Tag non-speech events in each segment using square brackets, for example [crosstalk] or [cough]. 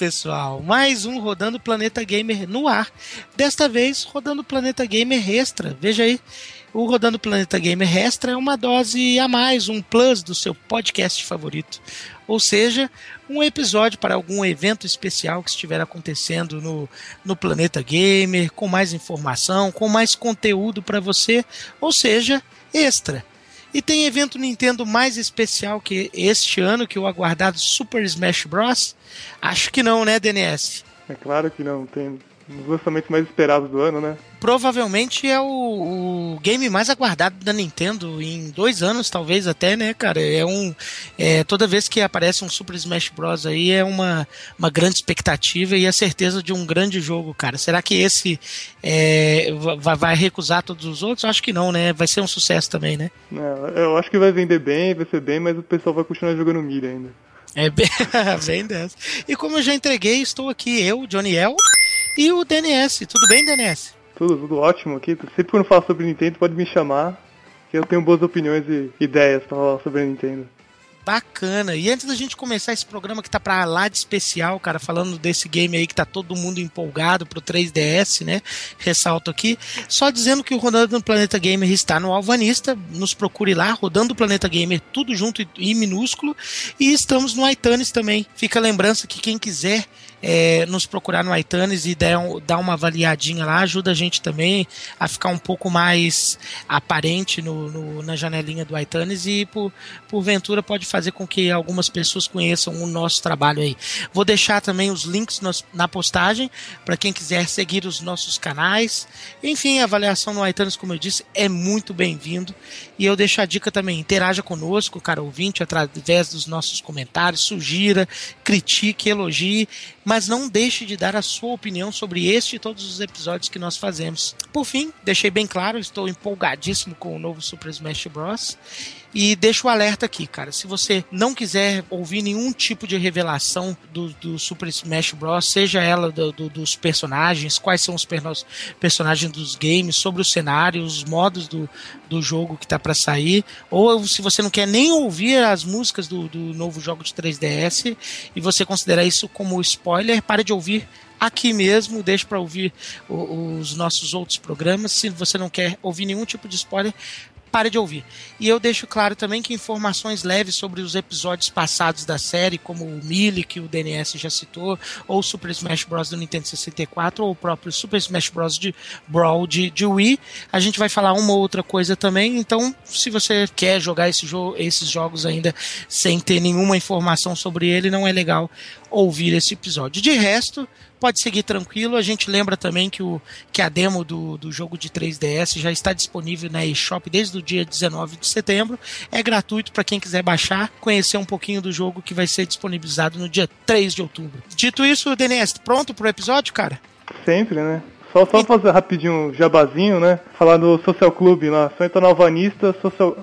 Pessoal. Mais um Rodando Planeta Gamer no ar. Desta vez, Rodando Planeta Gamer Extra. Veja aí. O Rodando Planeta Gamer Extra é uma dose a mais, um plus do seu podcast favorito. Ou seja, um episódio para algum evento especial que estiver acontecendo no, no Planeta Gamer, com mais informação, com mais conteúdo para você, ou seja, extra. E tem evento Nintendo mais especial que este ano, que o aguardado Super Smash Bros? Acho que não, né, DNS? É claro que não, tem um dos lançamentos mais esperados do ano, né? Provavelmente é o, o, game mais aguardado da Nintendo em dois anos, talvez até, né, cara? É um. É, toda vez que aparece um Super Smash Bros. aí é uma, uma grande expectativa e a certeza de um grande jogo, cara. Será que esse é, vai, vai, recusar todos os outros? Acho que não, né? Vai ser um sucesso também, né? Não, eu acho que vai vender bem, vai ser bem, mas o pessoal vai continuar jogando milha ainda. É bem, [laughs] bem dessa. E como eu já entreguei, estou aqui, eu, Johnny El e o DNS. Tudo bem, DNS? Tudo, tudo ótimo aqui. Sempre quando falo sobre Nintendo, pode me chamar, que eu tenho boas opiniões e ideias para falar sobre Nintendo. Bacana. E antes da gente começar esse programa que tá pra lá de especial, cara, falando desse game aí que tá todo mundo empolgado pro 3DS, né? Ressalto aqui. Só dizendo que o Rodando no Planeta Gamer está no Alvanista. Nos procure lá, Rodando o Planeta Gamer, tudo junto e minúsculo. E estamos no iTunes também. Fica a lembrança que quem quiser é, nos procurar no iTunes e der, dar uma avaliadinha lá, ajuda a gente também a ficar um pouco mais aparente no, no, na janelinha do iTunes e por, porventura pode fazer com que algumas pessoas conheçam o nosso trabalho aí. Vou deixar também os links nos, na postagem para quem quiser seguir os nossos canais. Enfim, a avaliação no iTunes, como eu disse, é muito bem-vindo. E eu deixo a dica também, interaja conosco, cara ouvinte, através dos nossos comentários, sugira, critique, elogie mas não deixe de dar a sua opinião sobre este e todos os episódios que nós fazemos. Por fim, deixei bem claro, estou empolgadíssimo com o novo Super Smash Bros. E deixo o alerta aqui, cara. Se você não quiser ouvir nenhum tipo de revelação do, do Super Smash Bros., seja ela do, do, dos personagens, quais são os personagens dos games, sobre o cenário, os modos do, do jogo que tá para sair, ou se você não quer nem ouvir as músicas do, do novo jogo de 3DS e você considerar isso como spoiler, pare de ouvir aqui mesmo, deixe para ouvir os nossos outros programas. Se você não quer ouvir nenhum tipo de spoiler, pare de ouvir. E eu deixo claro também que informações leves sobre os episódios passados da série, como o Melee, que o DNS já citou, ou o Super Smash Bros. do Nintendo 64, ou o próprio Super Smash Bros. de Brawl de, de Wii, a gente vai falar uma ou outra coisa também. Então, se você quer jogar esse jo esses jogos ainda sem ter nenhuma informação sobre ele, não é legal ouvir esse episódio. De resto, pode seguir tranquilo. A gente lembra também que, o, que a demo do, do jogo de 3DS já está disponível na eShop desde o dia 19 de setembro. É gratuito para quem quiser baixar, conhecer um pouquinho do jogo que vai ser disponibilizado no dia 3 de outubro. Dito isso, DNS, pronto pro episódio, cara? Sempre, né? Só, só fazer rapidinho um jabazinho, né? Falar do Social Club lá. Entra no Alvanista, Social,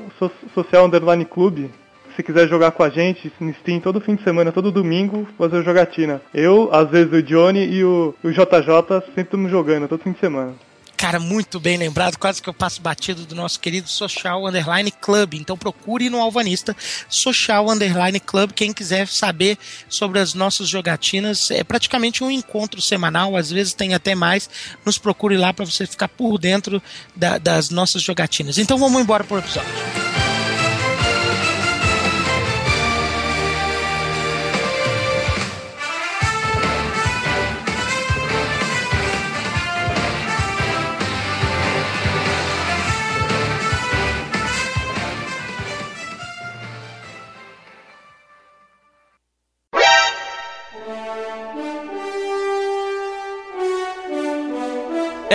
Social Underline Clube se quiser jogar com a gente no Steam todo fim de semana, todo domingo, fazer jogatina. Eu, às vezes o Johnny e o, o JJ sempre estamos jogando, todo fim de semana. Cara, muito bem lembrado, quase que eu passo batido do nosso querido Social Underline Club. Então procure no Alvanista Social Underline Club. Quem quiser saber sobre as nossas jogatinas, é praticamente um encontro semanal, às vezes tem até mais. Nos procure lá para você ficar por dentro da, das nossas jogatinas. Então vamos embora pro episódio.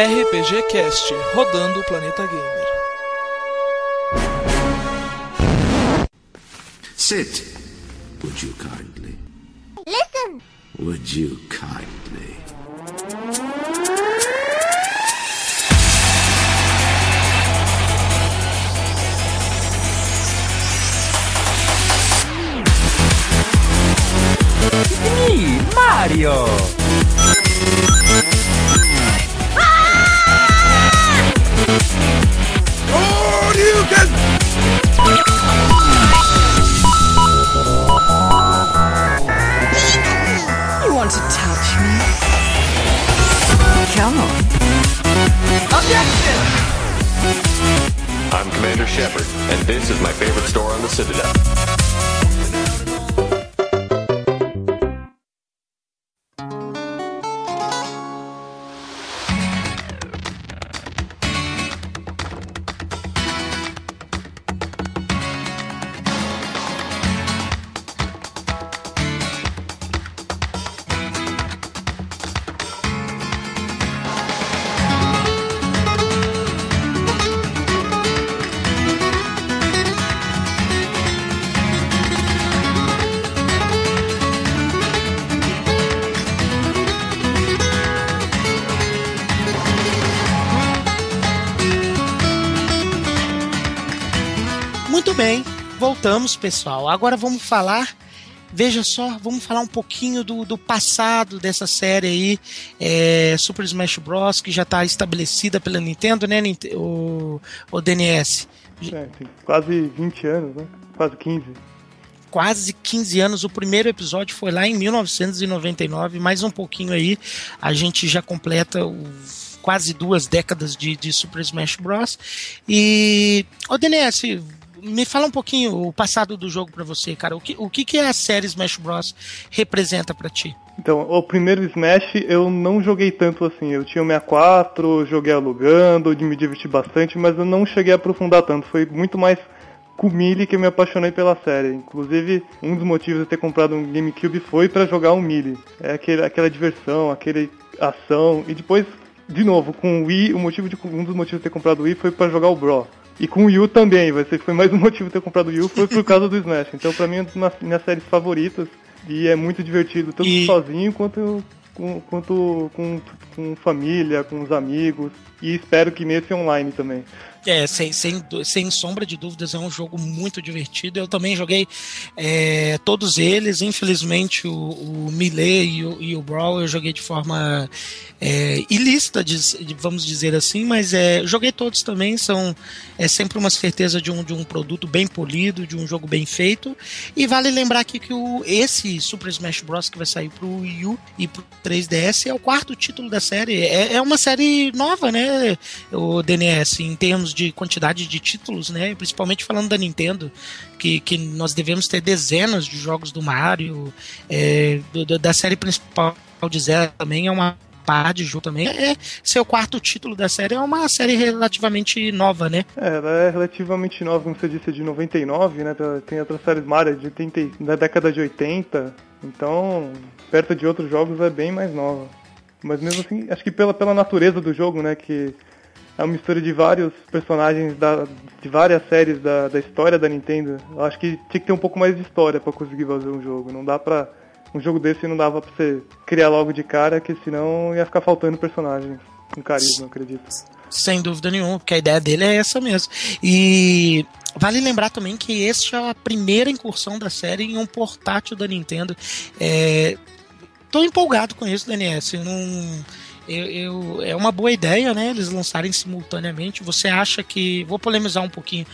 RPG Cast, rodando o planeta gamer. Sit, would you kindly? Listen. Would you kindly? Me, Mario! Voltamos, pessoal. Agora vamos falar. Veja só, vamos falar um pouquinho do, do passado dessa série aí, é, Super Smash Bros., que já está estabelecida pela Nintendo, né, o, o DNS? É, tem quase 20 anos, né? Quase 15. quase 15 anos. O primeiro episódio foi lá em 1999, mais um pouquinho aí, a gente já completa o- quase duas décadas de, de Super Smash Bros. E, ô DNS, me fala um pouquinho o passado do jogo pra você, cara. O que, o que, que a série Smash Bros. representa pra ti? Então, o primeiro Smash eu não joguei tanto assim. Eu tinha o 64, joguei alugando, me diverti bastante, mas eu não cheguei a aprofundar tanto. Foi muito mais com o Melee que eu me apaixonei pela série. Inclusive, um dos motivos de ter comprado um GameCube foi pra jogar um Melee. É aquele, aquela diversão, aquele ação. E depois, de novo, com o Wii, o motivo de, um dos motivos de ter comprado o Wii foi pra jogar o Bro. E com o Yu também, vai ser foi mais um [laughs] motivo de ter comprado o Yu, foi por causa do Smash. Então, pra mim, é uma das minhas séries favoritas. E é muito divertido, tanto E- sozinho quanto com, quanto com, com família, com os amigos. E espero que nesse online também. É, sem, sem, sem sombra de dúvidas, é um jogo muito divertido. Eu também joguei é, todos eles. Infelizmente, o, o Melee e o, e o Brawl eu joguei de forma é, ilícita, vamos dizer assim, mas é, joguei todos também. São é sempre uma certeza de um, de um produto bem polido, de um jogo bem feito. E vale lembrar aqui que o, esse Super Smash Bros. que vai sair pro Wii U e pro 3DS é o quarto título da série. É, é uma série nova, né? O DNS, em termos de quantidade de títulos, né? Principalmente falando da Nintendo, que, que nós devemos ter dezenas de jogos do Mario, é, do- da série principal de Zelda também é uma par de jogo também. É seu quarto título da série, é uma série relativamente nova, né? É, ela é relativamente nova, como você disse, é de 99, né? Tá- Tem outras séries Mario de 80, da década de 80. Então, perto de outros jogos é bem mais nova. Mas mesmo assim, acho que pela, pela natureza do jogo, né? Que é uma mistura de vários personagens da, de várias séries da, da história da Nintendo. Eu acho que tinha que ter um pouco mais de história pra conseguir fazer um jogo. Não dá pra. Um jogo desse não dava pra você criar logo de cara, que senão ia ficar faltando personagens com carisma, acredito. Sem dúvida nenhuma, porque a ideia dele é essa mesmo. E vale lembrar também que essa é a primeira incursão da série em um portátil da Nintendo. É, tô empolgado com isso, DNS. eu Não, eu, eu- é uma boa ideia, né? Eles lançarem simultaneamente. Você acha que. Vou polemizar um pouquinho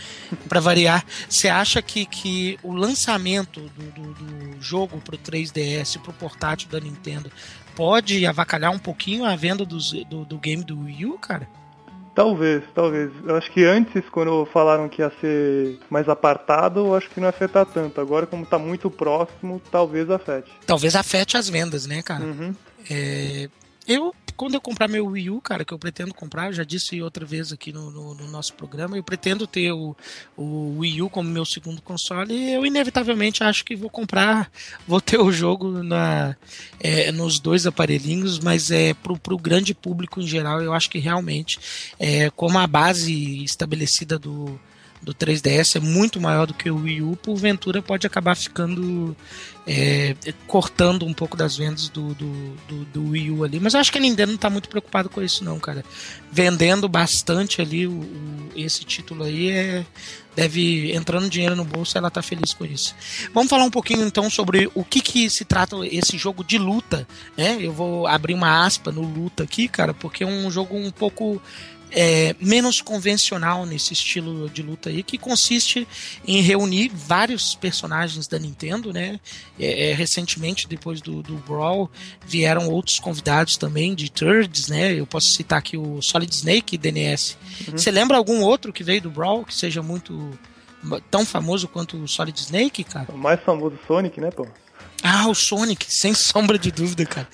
para variar. Você acha que, que o lançamento do, do, do jogo pro 3DS, pro portátil da Nintendo, pode avacalhar um pouquinho a venda dos- do, do game do Wii U, cara? Talvez, talvez. Eu acho que antes, quando falaram que ia ser mais apartado, eu acho que não ia afetar tanto. Agora, como tá muito próximo, talvez afete. talvez afete as vendas, né, cara? Uhum. É, eu, quando eu comprar meu Wii U, cara, que eu pretendo comprar, eu já disse outra vez aqui no, no- no nosso programa, eu pretendo ter o, o Wii U como meu segundo console e eu inevitavelmente acho que vou comprar, vou ter o jogo na, é, nos dois aparelhinhos, mas é pro, pro grande público em geral, eu acho que realmente, é, como a base estabelecida do, do 3DS é muito maior do que o Wii U, porventura pode acabar ficando é, cortando um pouco das vendas do, do, do, do Wii U ali. Mas eu acho que a Nintendo não tá muito preocupada com isso, não, cara. Vendendo bastante ali o, o- esse título aí é. Deve entrando dinheiro no bolso, ela tá feliz com isso. Vamos falar um pouquinho então sobre o que, que se trata esse jogo de luta, né? Eu vou abrir uma aspa no luta aqui, cara, porque é um jogo um pouco é, menos convencional nesse estilo de luta aí, que consiste em reunir vários personagens da Nintendo, né? É, é, recentemente, depois do, do Brawl, vieram outros convidados também de Thirds, né? Eu posso citar aqui o Solid Snake DNS. Uhum. Você lembra algum outro que veio do Brawl que seja muito tão famoso quanto o Solid Snake, cara? O mais famoso Sonic, né, pô? Ah, o Sonic, [laughs] sem sombra de dúvida, cara.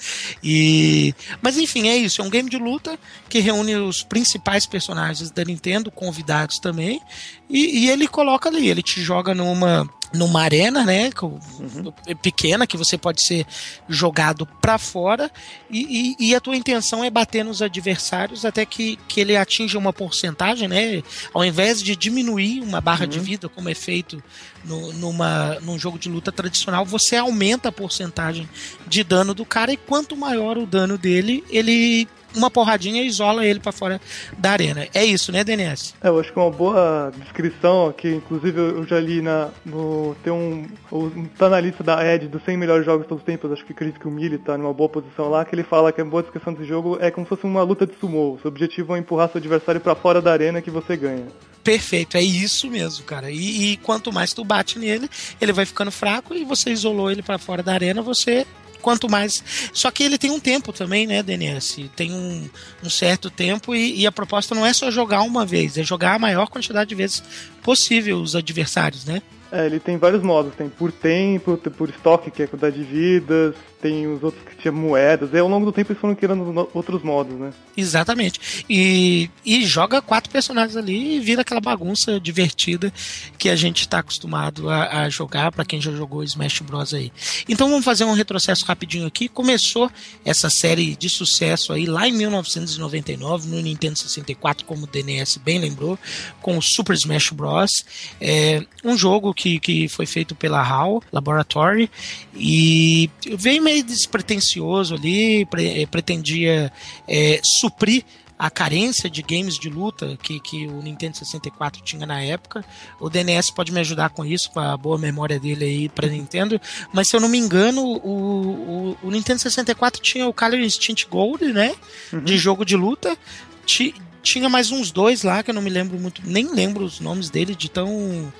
E mas enfim, é isso, é um game de luta que reúne os principais personagens da Nintendo, convidados também, e, e ele coloca ali, ele te joga numa numa arena, né, uhum. pequena que você pode ser jogado para fora e, e, e, a tua intenção é bater nos adversários até que, que ele atinja uma porcentagem, né, ao invés de diminuir uma barra uhum. de vida como é feito no, numa, num jogo de luta tradicional, você aumenta a porcentagem de dano do cara e quanto maior o dano dele, ele uma porradinha isola ele para fora da arena. É isso, né, DNS? É, eu acho que é uma boa descrição aqui, inclusive eu já li na, no, tem um, tá na lista da Ed dos 100 melhores jogos de todos os tempos, acho que o Chris Mille tá numa boa posição lá, que ele fala que a boa descrição desse jogo é como se fosse uma luta de sumo. Seu objetivo é empurrar seu adversário para fora da arena que você ganha. Perfeito, é isso mesmo, cara. E, e, quanto mais tu bate nele, ele vai ficando fraco e você isolou ele para fora da arena, você quanto mais. Só que ele tem um tempo também, né, DNS? Tem um, um certo tempo e, e, a proposta não é só jogar uma vez, é jogar a maior quantidade de vezes possível os adversários, né? É, ele tem vários modos, tem por tempo, tem por estoque, que é quantidade de vidas, tem os outros que tinha moedas, e ao longo do tempo eles foram criando outros modos, né? Exatamente. E, e joga quatro personagens ali e vira aquela bagunça divertida que a gente está acostumado a, a jogar para quem já jogou Smash Bros aí. Então vamos fazer um retrocesso rapidinho aqui. Começou essa série de sucesso aí lá em 1999 no Nintendo 64, como o DNS bem lembrou, com o Super Smash Bros. É um jogo que, que foi feito pela HAL Laboratory e veio meio despretensioso ali, pre, pretendia é, suprir a carência de games de luta que, que o Nintendo 64 tinha na época. O DNS pode me ajudar com isso, com a boa memória dele aí para Nintendo. Mas se eu não me engano, o, o, o Nintendo 64 tinha o Color Instinct Gold, né? Uhum. De jogo de luta. tinha mais uns dois lá que eu não me lembro muito, nem lembro os nomes dele de tão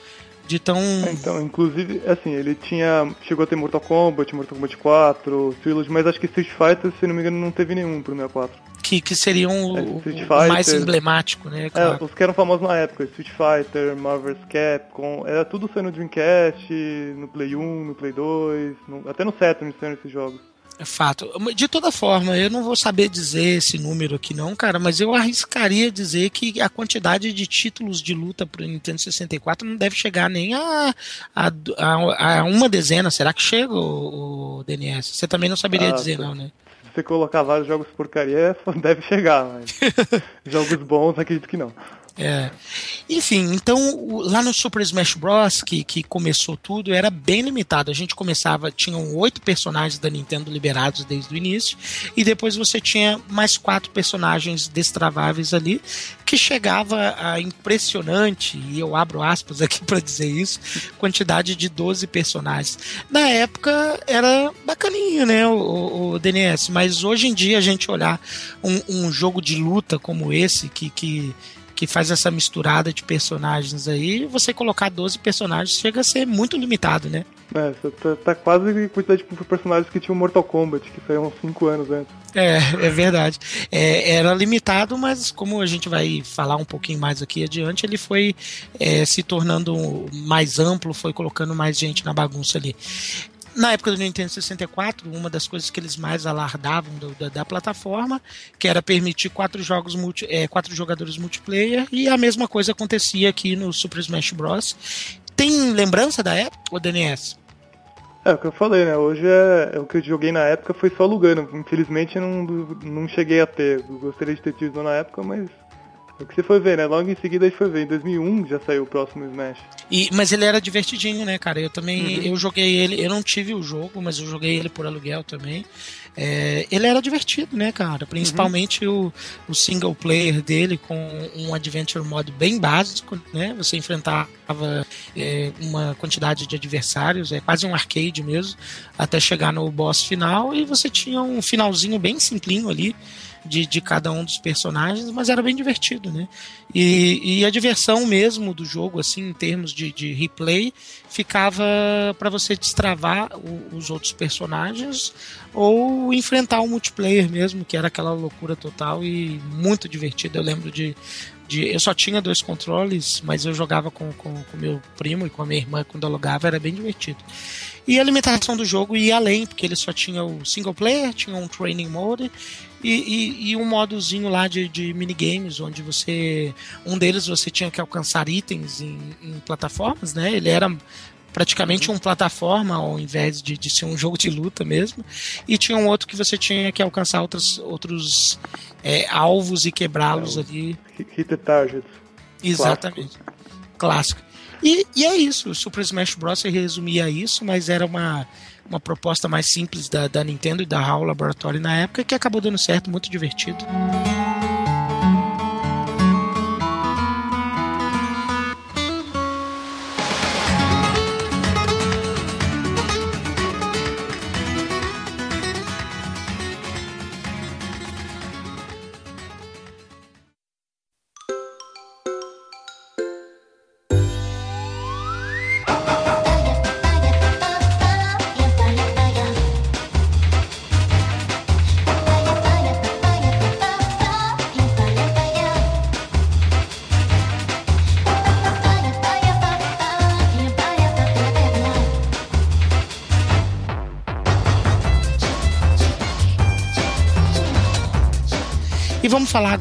de tão. É, então, inclusive, assim, ele tinha. Chegou a ter Mortal Kombat, Mortal Kombat 4, Trilogy, mas acho que Street Fighter, se não me engano, não teve nenhum pro 64. Que, que seriam é, o, o, mais emblemático, né? É, claro. É, os que eram famosos na época, Street Fighter, Marvel's Capcom, era tudo saindo no Dreamcast, no Play 1, no Play 2, no, até no Saturn saindo esses jogos. É fato. De toda forma, eu não vou saber dizer esse número aqui não, cara, mas eu arriscaria dizer que a quantidade de títulos de luta para o Nintendo 64 não deve chegar nem a, a, a, a uma dezena. Será que chega, o, o DNS? Você também não saberia ah, dizer não, né? Se você colocar vários jogos porcaria, [laughs] deve chegar, mas [laughs] jogos bons acredito que não. É. Enfim, então lá no Super Smash Bros. Que, que começou tudo, era bem limitado. A gente começava, tinham oito personagens da Nintendo liberados desde o início, e depois você tinha mais quatro personagens destraváveis ali, que chegava a impressionante, e eu abro aspas aqui para dizer isso, quantidade de 12 personagens. Na época era bacaninho, né, o, o DNS, mas hoje em dia a gente olhar um, um jogo de luta como esse, que, que que faz essa misturada de personagens aí, você colocar 12 personagens chega a ser muito limitado, né? É, você tá, tá quase quantidade de personagens que tinha o Mortal Kombat, que saiu uns 5 anos antes. É, é verdade. É, era limitado, mas como a gente vai falar um pouquinho mais aqui adiante, ele foi é, se tornando mais amplo, foi colocando mais gente na bagunça ali na época do Nintendo 64, uma das coisas que eles mais alardavam do, da, da, plataforma, que era permitir quatro jogos multi, é, quatro jogadores multiplayer, e a mesma coisa acontecia aqui no Super Smash Bros. Tem lembrança da época, o DNS? É, o que eu falei, né? Hoje é, é, o que eu joguei na época foi só alugando. Infelizmente não, não cheguei a ter. Gostaria de ter tido na época, mas o que você foi ver, né? Logo em seguida a gente foi ver. Em 2001 já saiu o próximo Smash. E, mas ele era divertidinho, né, cara? Eu também, uhum. eu joguei ele, eu não tive o jogo, mas eu joguei ele por aluguel também. É, ele era divertido, né, cara? Principalmente uhum. o, o single player dele com um adventure mode bem básico, né? Você enfrentava é, uma quantidade de adversários, é quase um arcade mesmo, até chegar no boss final e você tinha um finalzinho bem simplinho ali de, de cada um dos personagens, mas era bem divertido, né? E, e a diversão mesmo do jogo, assim, em termos de, de replay, ficava para você destravar o, os outros personagens ou enfrentar o multiplayer mesmo, que era aquela loucura total e muito divertido. Eu lembro de de, eu só tinha dois controles, mas eu jogava com, com, com meu primo e com a minha irmã quando alugava, era bem divertido. E a limitação do jogo ia além, porque ele só tinha o single player, tinha um training mode e, e, e um modozinho lá de, de, minigames, onde você. Um deles você tinha que alcançar itens em, em plataformas, né? Ele era praticamente um plataforma ao invés de, de, ser um jogo de luta mesmo. E tinha um outro que você tinha que alcançar outros, outros é, alvos e quebrá-los é, ali. Hit the target. Exatamente. Clássico. Clássico. E, e, é isso. O Super Smash Bros. resumia isso, mas era uma, uma proposta mais simples da, da Nintendo e da HAL Laboratory na época que acabou dando certo, muito divertido.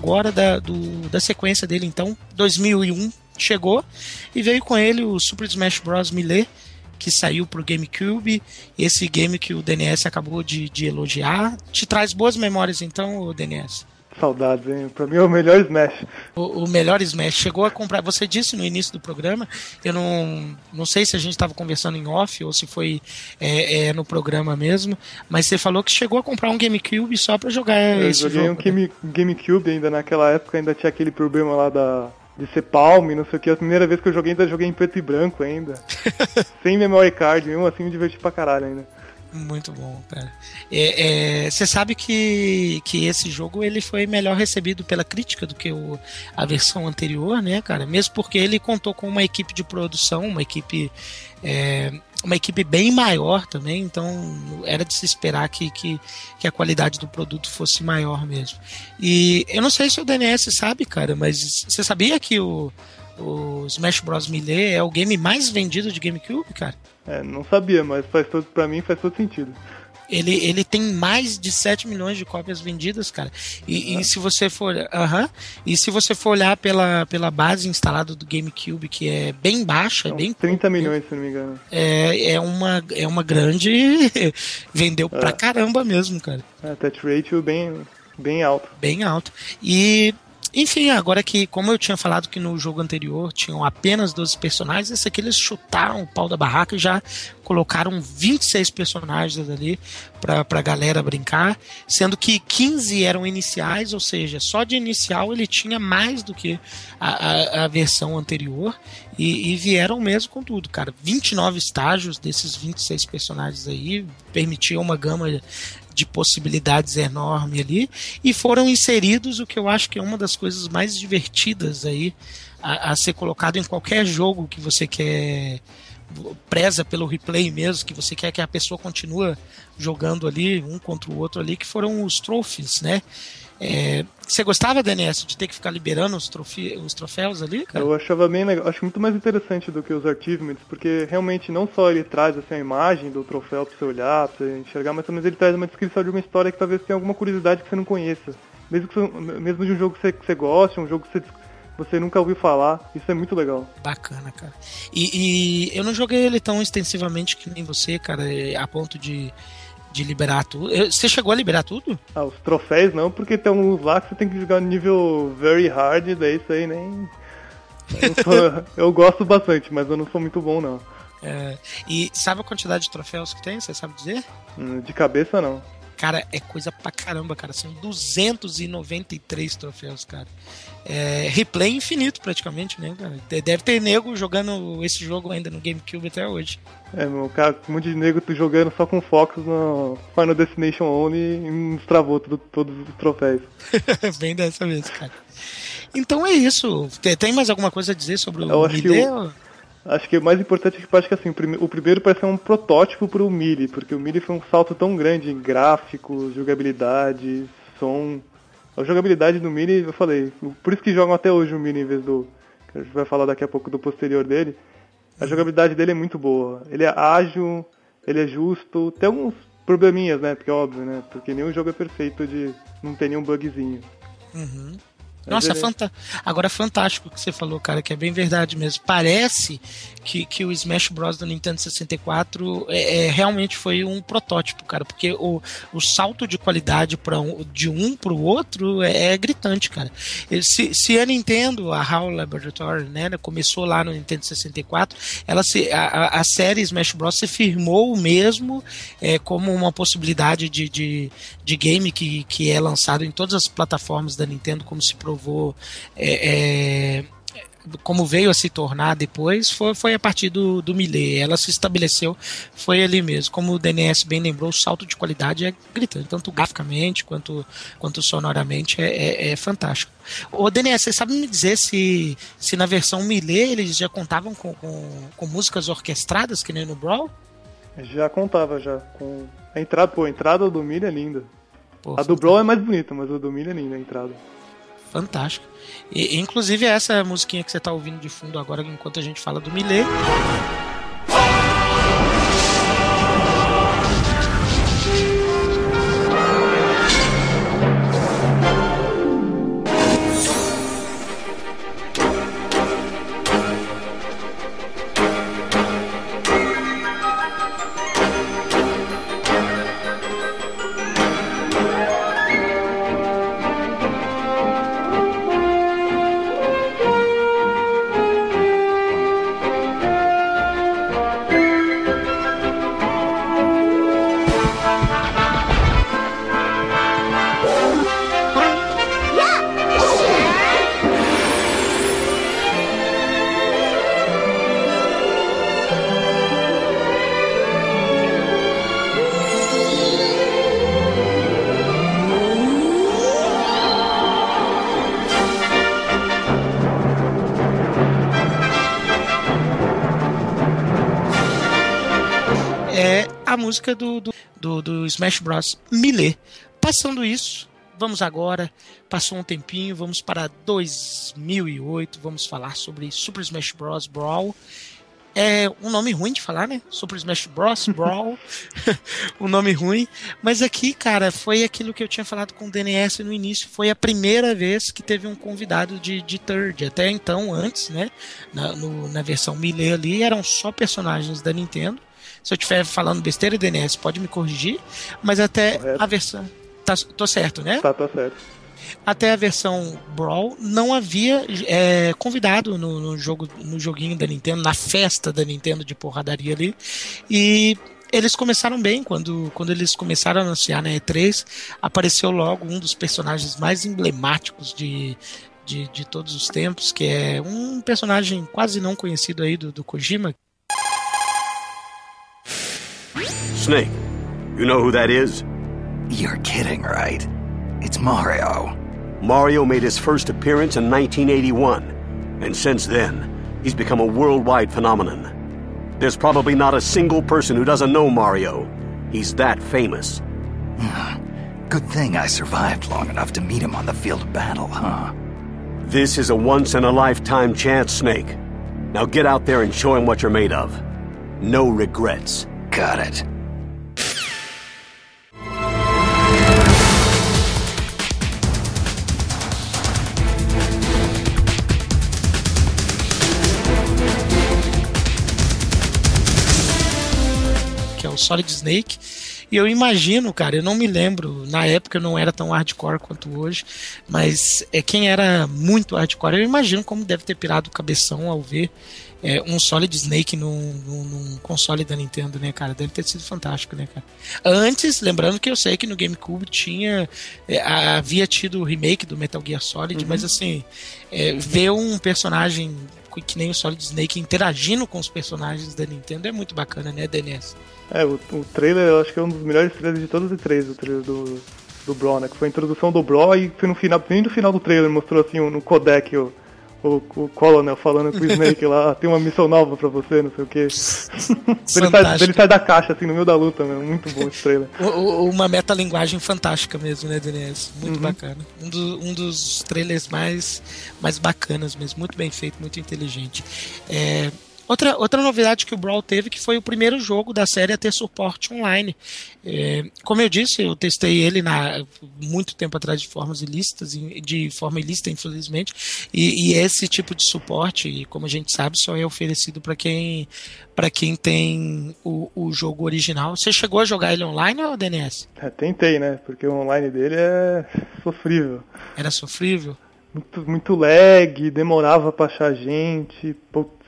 Agora da, do, da sequência dele, então. 2001 chegou e veio com ele o Super Smash Bros. Melee, que saiu pro GameCube. Esse game que o DNS acabou de, de elogiar. Te traz boas memórias, então, DNS? Saudades, hein? Pra mim é o melhor Smash. O, o, melhor Smash. Chegou a comprar. Você disse no início do programa, eu não, não sei se a gente estava conversando em off ou se foi é, é, no programa mesmo, mas você falou que chegou a comprar um GameCube só pra jogar eu esse joguei jogo. um Game, GameCube ainda naquela época, ainda tinha aquele problema lá da, de ser palm, não sei o que. A primeira vez que eu joguei ainda joguei em preto e branco ainda. [laughs] Sem memory card, mesmo assim me diverti pra caralho ainda. Muito bom, cara. É, é, você sabe que, que esse jogo ele foi melhor recebido pela crítica do que o, a versão anterior, né, cara? Mesmo porque ele contou com uma equipe de produção, uma equipe é, uma equipe bem maior também, então era de se esperar que, que, que, a qualidade do produto fosse maior mesmo. E eu não sei se o DNS sabe, cara, mas você sabia que o, o Smash Bros. Melee é o game mais vendido de GameCube, cara? É, não sabia, mas faz todo, pra mim faz todo sentido. Ele, ele tem mais de 7 milhões de cópias vendidas, cara. E, e se você for. Uh -huh, e se você for olhar pela, pela base instalada do GameCube, que é bem baixa, é bem. 30 milhões, se não me engano. É, é, uma, é uma grande. [laughs] Vendeu é. pra caramba mesmo, cara. É, touch ratio bem, bem alto. Bem alto. E enfim, agora que, como eu tinha falado que no jogo anterior tinham apenas 12 personagens, esse aqui eles chutaram o pau da barraca e já colocaram 26 personagens ali pra, pra galera brincar, sendo que 15 eram iniciais, ou seja, só de inicial ele tinha mais do que a, a, a versão anterior e, e, vieram mesmo com tudo, cara. 29 estágios desses 26 personagens aí, permitia uma gama de possibilidades enorme ali e foram inseridos o que eu acho que é uma das coisas mais divertidas aí a, a ser colocado em qualquer jogo que você quer preza pelo replay mesmo, que você quer que a pessoa continue jogando ali um contra o outro ali, que foram os trophies, né? É, você gostava, DNS, de ter que ficar liberando os, trofe os troféus ali, cara? Eu achava bem legal, acho muito mais interessante do que os achievements, porque realmente não só ele traz assim, a imagem do troféu pra você olhar, pra você enxergar, mas também ele traz uma descrição de uma história que talvez tenha alguma curiosidade que você não conheça. Mesmo, que, mesmo de um jogo que você, que você goste, um jogo que você você nunca ouviu falar. Isso é muito legal. Bacana, cara. E, e, eu não joguei ele tão extensivamente que nem você, cara, a ponto de de liberar tudo. Você chegou a liberar tudo? Ah, os troféus não, porque tem uns lá que você tem que jogar no nível very hard, daí isso aí nem. Eu, sou... [laughs] eu gosto bastante, mas eu não sou muito bom não. É... E sabe a quantidade de troféus que tem? Você sabe dizer? Hum, de cabeça não. Cara, é coisa pra caramba, cara. São 293 troféus, cara. É, replay infinito, praticamente, né, cara? Deve ter nego jogando esse jogo ainda no GameCube até hoje. É, meu, cara, um monte de nego jogando só com Fox no Final Destination Only e destravou tudo, todos os troféus. [laughs] Bem dessa vez, cara. Então é isso. Tem mais alguma coisa a dizer sobre o Eu acho que o, Acho que o mais importante é que acho que assim, o primeiro parece ser um protótipo para o Melee, porque o Melee foi um salto tão grande em gráficos, jogabilidade, som. A jogabilidade do Melee, eu falei, por isso que jogam até hoje o Melee em vez do. Que a gente vai falar daqui a pouco do posterior dele. A jogabilidade dele é muito boa. Ele é ágil, ele é justo, tem alguns probleminhas, né? Porque é óbvio, né? Porque nenhum jogo é perfeito de não ter nenhum bugzinho. Uhum. Nossa, ele... fanta... agora é fantástico o que você falou, cara, que é bem verdade mesmo. Parece que, que o Smash Bros. do Nintendo 64 é, é, realmente foi um protótipo, cara, porque o, o salto de qualidade para um, de um para o outro é, é, gritante, cara. Se, se a Nintendo, a HAL Laboratory, né, começou lá no Nintendo 64, ela se, a, a série Smash Bros. se firmou mesmo é, como uma possibilidade de, de, de game que, que é lançado em todas as plataformas da Nintendo, como se provou é, é, como veio a se tornar depois foi, foi a partir do, do Millet. Ela se estabeleceu, foi ali mesmo. Como o DNS bem lembrou, o salto de qualidade é gritante, tanto graficamente quanto, quanto sonoramente é, é, é fantástico. O DNS, você sabe me dizer se, se na versão Millet eles já contavam com, com, com músicas orquestradas, que nem no Brawl? Já contava, já. Com a entrada, pô, a entrada do Millet é linda. Pô, a do Brawl é mais bonita, mas a do Millet é linda a entrada fantástico. E, inclusive essa musiquinha que você está ouvindo de fundo agora enquanto a gente fala do Millet. Música do, do, do, do Smash Bros. Melee. Passando isso, vamos agora, passou um tempinho, vamos para 2008, vamos falar sobre Super Smash Bros. Brawl. É um nome ruim de falar, né? Super Smash Bros. Brawl. [laughs] um nome ruim. Mas aqui, cara, foi aquilo que eu tinha falado com o DNS no início. Foi a primeira vez que teve um convidado de, de third. Até então, antes, né? Na, no, na versão Melee ali, eram só personagens da Nintendo. Se eu estiver falando besteira, DNS, pode me corrigir. Mas até Correto. a versão. Tá, tô certo, né? Tá, tá certo. Até a versão Brawl não havia é, convidado no, no, jogo, no joguinho da Nintendo, na festa da Nintendo de porradaria ali. E eles começaram bem quando, quando eles começaram a anunciar na E3. Apareceu logo um dos personagens mais emblemáticos de, de, de todos os tempos, que é um personagem quase não conhecido aí do, do Kojima, Snake. You know who that is? You're kidding, right? It's Mario. Mario made his first appearance in 1981, and since then, he's become a worldwide phenomenon. There's probably not a single person who doesn't know Mario. He's that famous. Hmm. Good thing I survived long enough to meet him on the field of battle, huh? This is a once in a lifetime chance, Snake. Now get out there and show him what you're made of. No regrets. Got it. Solid Snake. E eu imagino, cara, eu não me lembro, na época eu não era tão hardcore quanto hoje, mas é quem era muito hardcore, eu imagino como deve ter pirado o cabeção ao ver é, um Solid Snake num, num, num, console da Nintendo, né, cara? Deve ter sido fantástico, né, cara? Antes, lembrando que eu sei que no GameCube tinha. É, havia tido o remake do Metal Gear Solid, uhum. mas assim, é, ver um personagem que nem o Solid Snake interagindo com os personagens da Nintendo é muito bacana, né, DNS? É, o, o trailer eu acho que é um dos melhores trailers de todos os três, o trailer do, do Bro, né? Que foi a introdução do Bro e no final, no final do trailer mostrou assim no codec o o, o Colonel falando com o Snake lá, ah, tem uma missão nova pra você, não sei o que. [laughs] ele, sai, ele sai da caixa, assim, no meio da luta, meu. muito bom esse trailer. uma metalinguagem fantástica mesmo, né, Denise? Muito uhum. bacana. Um, do, um dos trailers mais, mais bacanas mesmo, muito bem feito, muito inteligente. É, Outra, outra novidade que o Brawl teve que foi o primeiro jogo da série a ter suporte online. É, como eu disse, eu testei ele na, muito tempo atrás de formas ilícitas, de forma ilícita, infelizmente, e, e esse tipo de suporte, como a gente sabe, só é oferecido para quem para quem tem o, o jogo original. Você chegou a jogar ele online ou DNS? É, tentei, né? Porque o online dele é sofrível. Era sofrível? Muito, muito lag, demorava pra achar gente. Putz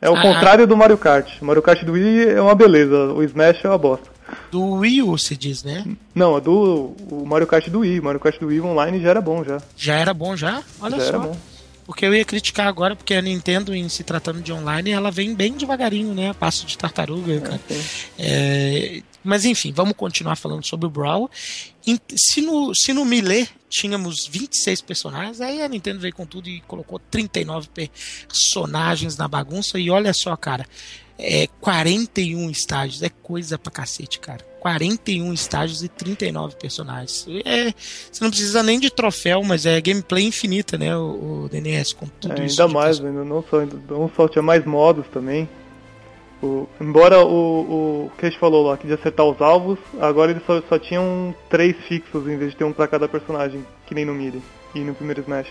é o ah. contrário do Mario Kart. O Mario Kart do Wii é uma beleza, o Smash é uma bosta. Do Wii U, se diz, né? Não, é do o Mario Kart do Wii. O Mario Kart do Wii online já era bom já. Já era bom já? Olha já só. Era bom. Porque eu ia criticar agora, porque a Nintendo, em se tratando de online, ela vem bem devagarinho, né? Passo de tartaruga, é, cara. É, mas enfim, vamos continuar falando sobre o Brawl. Se no, se no Melee tínhamos 26 personagens, aí a Nintendo veio com tudo e colocou 39 personagens na bagunça. E olha só, cara, é 41 estágios, é coisa pra cacete, cara. 41 estágios e 39 personagens. É, você não precisa nem de troféu, mas é gameplay infinita, né? O, o DNS com tudo é, isso. Ainda mais, ainda não só, não só tinha mais modos também. O, embora o, o que a gente falou lá, que de acertar os alvos, agora eles só, só tinham três fixos em vez de ter um pra cada personagem, que nem no Miri e no primeiro Smash.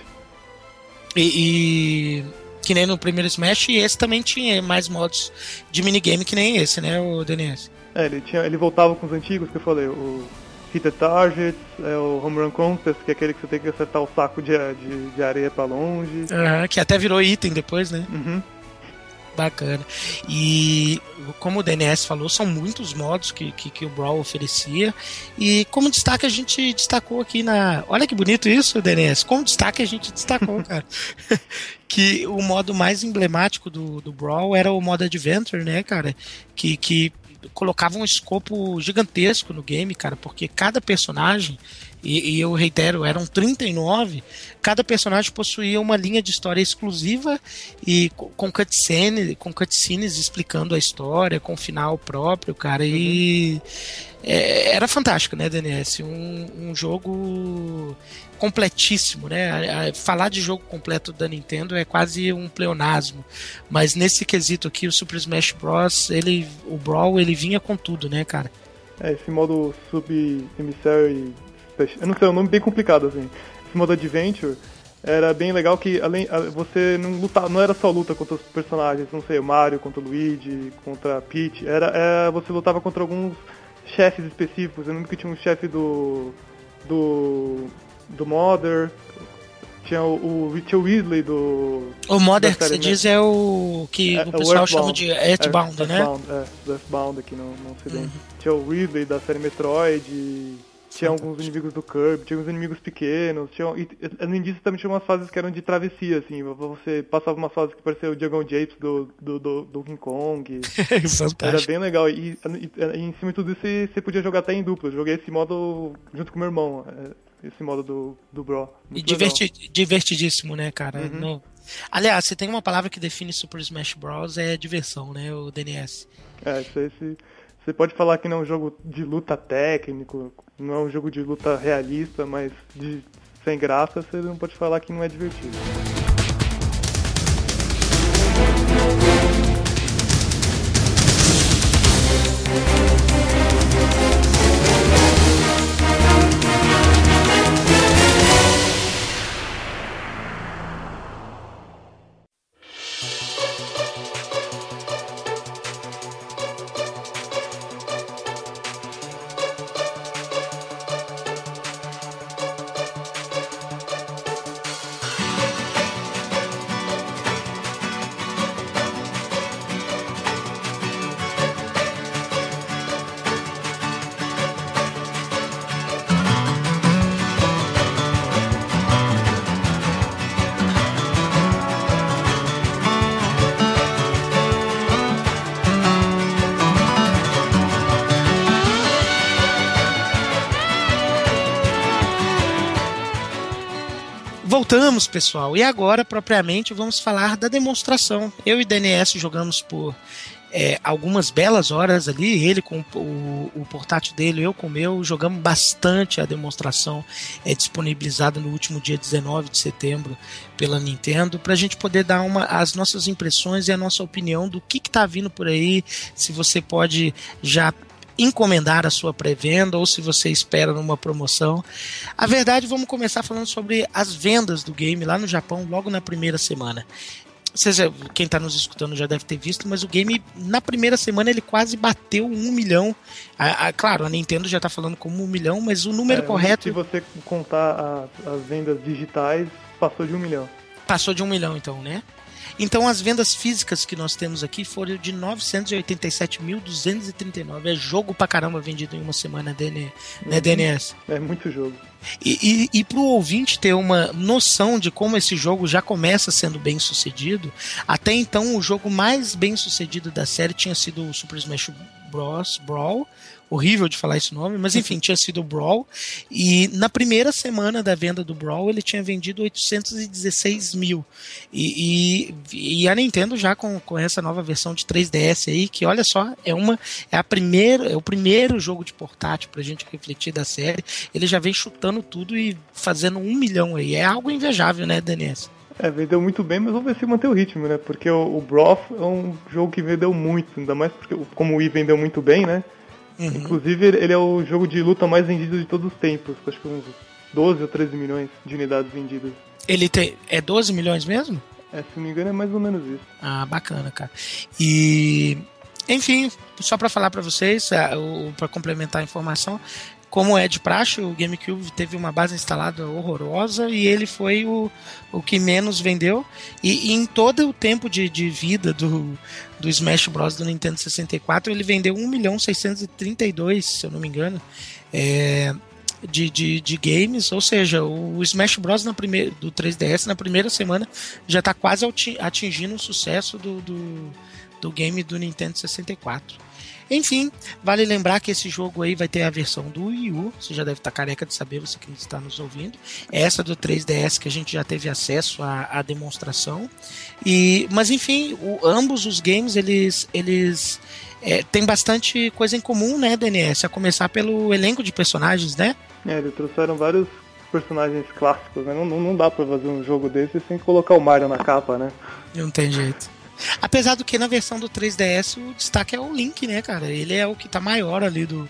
E, e, que nem no primeiro Smash, e esse também tinha mais modos de minigame que nem esse, né, o DNS? É, ele, tinha, ele voltava com os antigos que eu falei, o Hit the Target, é o Home Run Contest, que é aquele que você tem que acertar o saco de, de, de areia pra longe. Uhum, que até virou item depois, né? Uhum. Bacana. E como o DNS falou, são muitos modos que, que, que, o Brawl oferecia. E como destaque, a gente destacou aqui na. Olha que bonito isso, DNS. Como destaque, a gente destacou, [laughs] cara. que o modo mais emblemático do, do Brawl era o modo Adventure, né, cara? Que, que colocava um escopo gigantesco no game, cara, porque cada personagem, e, e, eu reitero, eram 39, cada personagem possuía uma linha de história exclusiva e com cutscenes, com cutscenes explicando a história, com final próprio, cara, e uhum. é, era fantástico, né, DNS? Um, um jogo completíssimo, né? Falar de jogo completo da Nintendo é quase um pleonasmo, mas nesse quesito aqui o Super Smash Bros, ele, o Brawl, ele vinha com tudo, né, cara? É, esse modo Sub Eu não sei, é um nome bem complicado assim. Esse modo Adventure era bem legal que além você não lutava, não era só luta contra os personagens, não sei, o Mario contra o Luigi, contra Peach, era, era você lutava contra alguns chefes específicos. Eu lembro que tinha um chefe do do do Mother, tinha o, o, tinha o Weasley do. O Mother que você diz é o que é, o pessoal o chama de Earthbound, é, né? Earthbound, é, do Earthbound aqui no, no ocidente. Uhum. Tinha o Weasley da série Metroid. Tinha alguns inimigos do Kirby, tinha uns inimigos pequenos, tinha, e, além disso também tinha umas fases que eram de travessia, assim, você passava umas fases que parecia o Jungle Japes do, do, do, do King Kong. [laughs] Era bem legal. E, e, e, em cima de tudo isso você, podia jogar até em dupla. Eu joguei esse modo junto com meu irmão. É, esse modo do, do Bro. Muito e diverti divertidíssimo, né, cara? Uhum. No... Aliás, você tem uma palavra que define Super Smash Bros. é diversão, né? O DNS. É, isso aí, se, você pode falar que não é um jogo de luta técnico, não é um jogo de luta realista, mas de, sem graça, você não pode falar que não é divertido. Pessoal. E agora, propriamente, vamos falar da demonstração. Eu e DNS jogamos por é, algumas belas horas ali, ele com o, o, portátil dele, eu com o meu, jogamos bastante a demonstração é, disponibilizada no último dia 19 de setembro pela Nintendo, para a gente poder dar uma, as nossas impressões e a nossa opinião do que está vindo por aí, se você pode já encomendar a sua pré-venda ou se você espera numa promoção. A verdade, vamos começar falando sobre as vendas do game lá no Japão logo na primeira semana. Quem está nos escutando já deve ter visto, mas o game, na primeira semana, ele quase bateu um milhão. A, a, claro, a Nintendo já está falando como um milhão, mas o número é, correto. Se você contar as, as vendas digitais, passou de um milhão. Passou de um milhão, então, né? Então as vendas físicas que nós temos aqui foram de 987.239. É jogo pra caramba vendido em uma semana, né, DNS? Uhum. É muito jogo. E, e, e para o ouvinte ter uma noção de como esse jogo já começa sendo bem sucedido, até então o jogo mais bem sucedido da série tinha sido o Super Smash Bros. Brawl, horrível de falar esse nome, mas enfim, [laughs] tinha sido o Brawl. E na primeira semana da venda do Brawl, ele tinha vendido 816 mil. E, e, e a Nintendo já com, com essa nova versão de 3DS aí, que olha só, é uma é a primeira, é o primeiro jogo de portátil pra gente refletir da série. Ele já vem chutando tudo e fazendo um milhão aí. É algo invejável, né, DNS? É, vendeu muito bem, mas vamos ver se manter o ritmo, né? Porque o, o Broth é um jogo que vendeu muito, ainda mais porque como o Wii vendeu muito bem, né? Uhum. Inclusive, ele é o jogo de luta mais vendido de todos os tempos. Acho que uns 12 ou 13 milhões de unidades vendidas. Ele tem. É 12 milhões mesmo? É, se não me engano, é mais ou menos isso. Ah, bacana, cara. E. Enfim, só para falar para vocês, para complementar a informação, como é de praxe, o GameCube teve uma base instalada horrorosa e ele foi o, o que menos vendeu. E, e em todo o tempo de, de vida do, do Smash Bros. do Nintendo 64, ele vendeu 1 milhão 632, se eu não me engano. É, de, de, de, games, ou seja, o Smash Bros. Na primeira, do 3DS na primeira semana já está quase atingindo o sucesso do, do, do game do Nintendo 64. Enfim, vale lembrar que esse jogo aí vai ter a versão do Wii U, você já deve estar careca de saber, você que está nos ouvindo. Essa do 3DS que a gente já teve acesso à, à demonstração. E, mas enfim, o, ambos os games eles eles é, têm bastante coisa em comum, né, DNS? A começar pelo elenco de personagens, né? É, eles trouxeram vários personagens clássicos, né? Não, não, não dá pra fazer um jogo desse sem colocar o Mario na capa, né? Não tem jeito. Apesar do que na versão do 3DS o destaque é o Link, né, cara? Ele é o que tá maior ali do,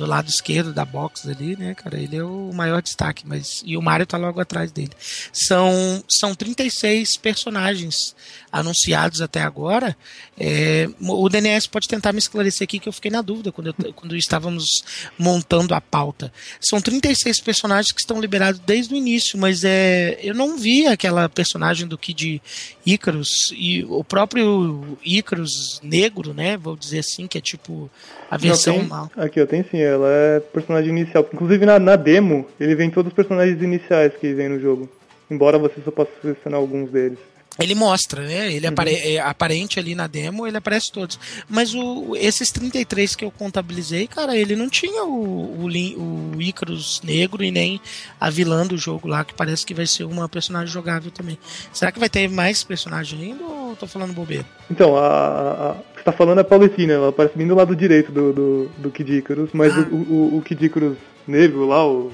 do lado esquerdo da box ali, né, cara? Ele é o maior destaque, mas e o Mario tá logo atrás dele. São são 36 personagens anunciados até agora. É, o DNS pode tentar me esclarecer aqui que eu fiquei na dúvida quando, eu, quando estávamos montando a pauta. São 36 personagens que estão liberados desde o início, mas é, eu não vi aquela personagem do Kid Icarus e o próprio Icarus negro, né? Vou dizer assim, que é tipo a versão tem, mal. Aqui, eu tenho sim, ela é personagem inicial. Inclusive na, na demo, ele vem todos os personagens iniciais que vem no jogo. Embora você só possa selecionar alguns deles ele mostra, né? Ele uhum. apare é aparente ali na demo, ele aparece todos. Mas o, esses 33 que eu contabilizei, cara, ele não tinha o, o, o Icarus negro e nem a vilã do jogo lá, que parece que vai ser uma personagem jogável também. Será que vai ter mais personagem ainda ou tô falando bobeira? Então, a, a, que você tá falando é a Pauletina, ela aparece bem do lado direito do, do, do Kid Icarus, mas ah. o, o, o Kid Icarus negro lá, o.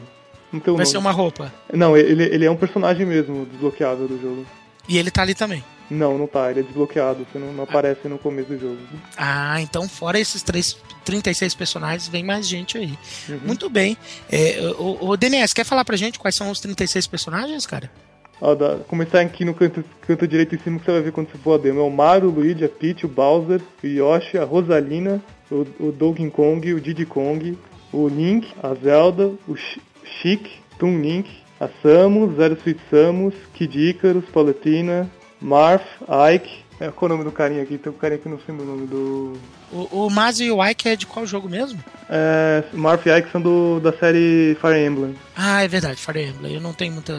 Não tem Vai nome. ser uma roupa. Não, ele, ele é um personagem mesmo, desbloqueável do jogo. E ele tá ali também. Não, não tá. Ele é desbloqueado. Você não, não aparece no começo do jogo. Ah, então fora esses três, 36 personagens, vem mais gente aí. Uhum. Muito bem. É, o, o DNS, quer falar pra gente quais são os 36 personagens, cara? Ó, dá, começar aqui no canto, canto direito em cima que você vai ver quando você for a demo. É o Mario, o Luigi, a Peach, o Bowser, o Yoshi, a Rosalina, o, o Donkey Kong, o Diddy Kong, o Link, a Zelda, o Chic, Toon Link, a Samus, Zero Sweet Samus, Kid Icarus, Paletina, Marth, Ike. É, qual é o nome do carinha aqui? Tem um carinha que não sei o nome do. O, o Maz e o Ike é de qual jogo mesmo? É, Marth e Ike são do, da série Fire Emblem. Ah, é verdade, Fire Emblem. Eu não tenho muita,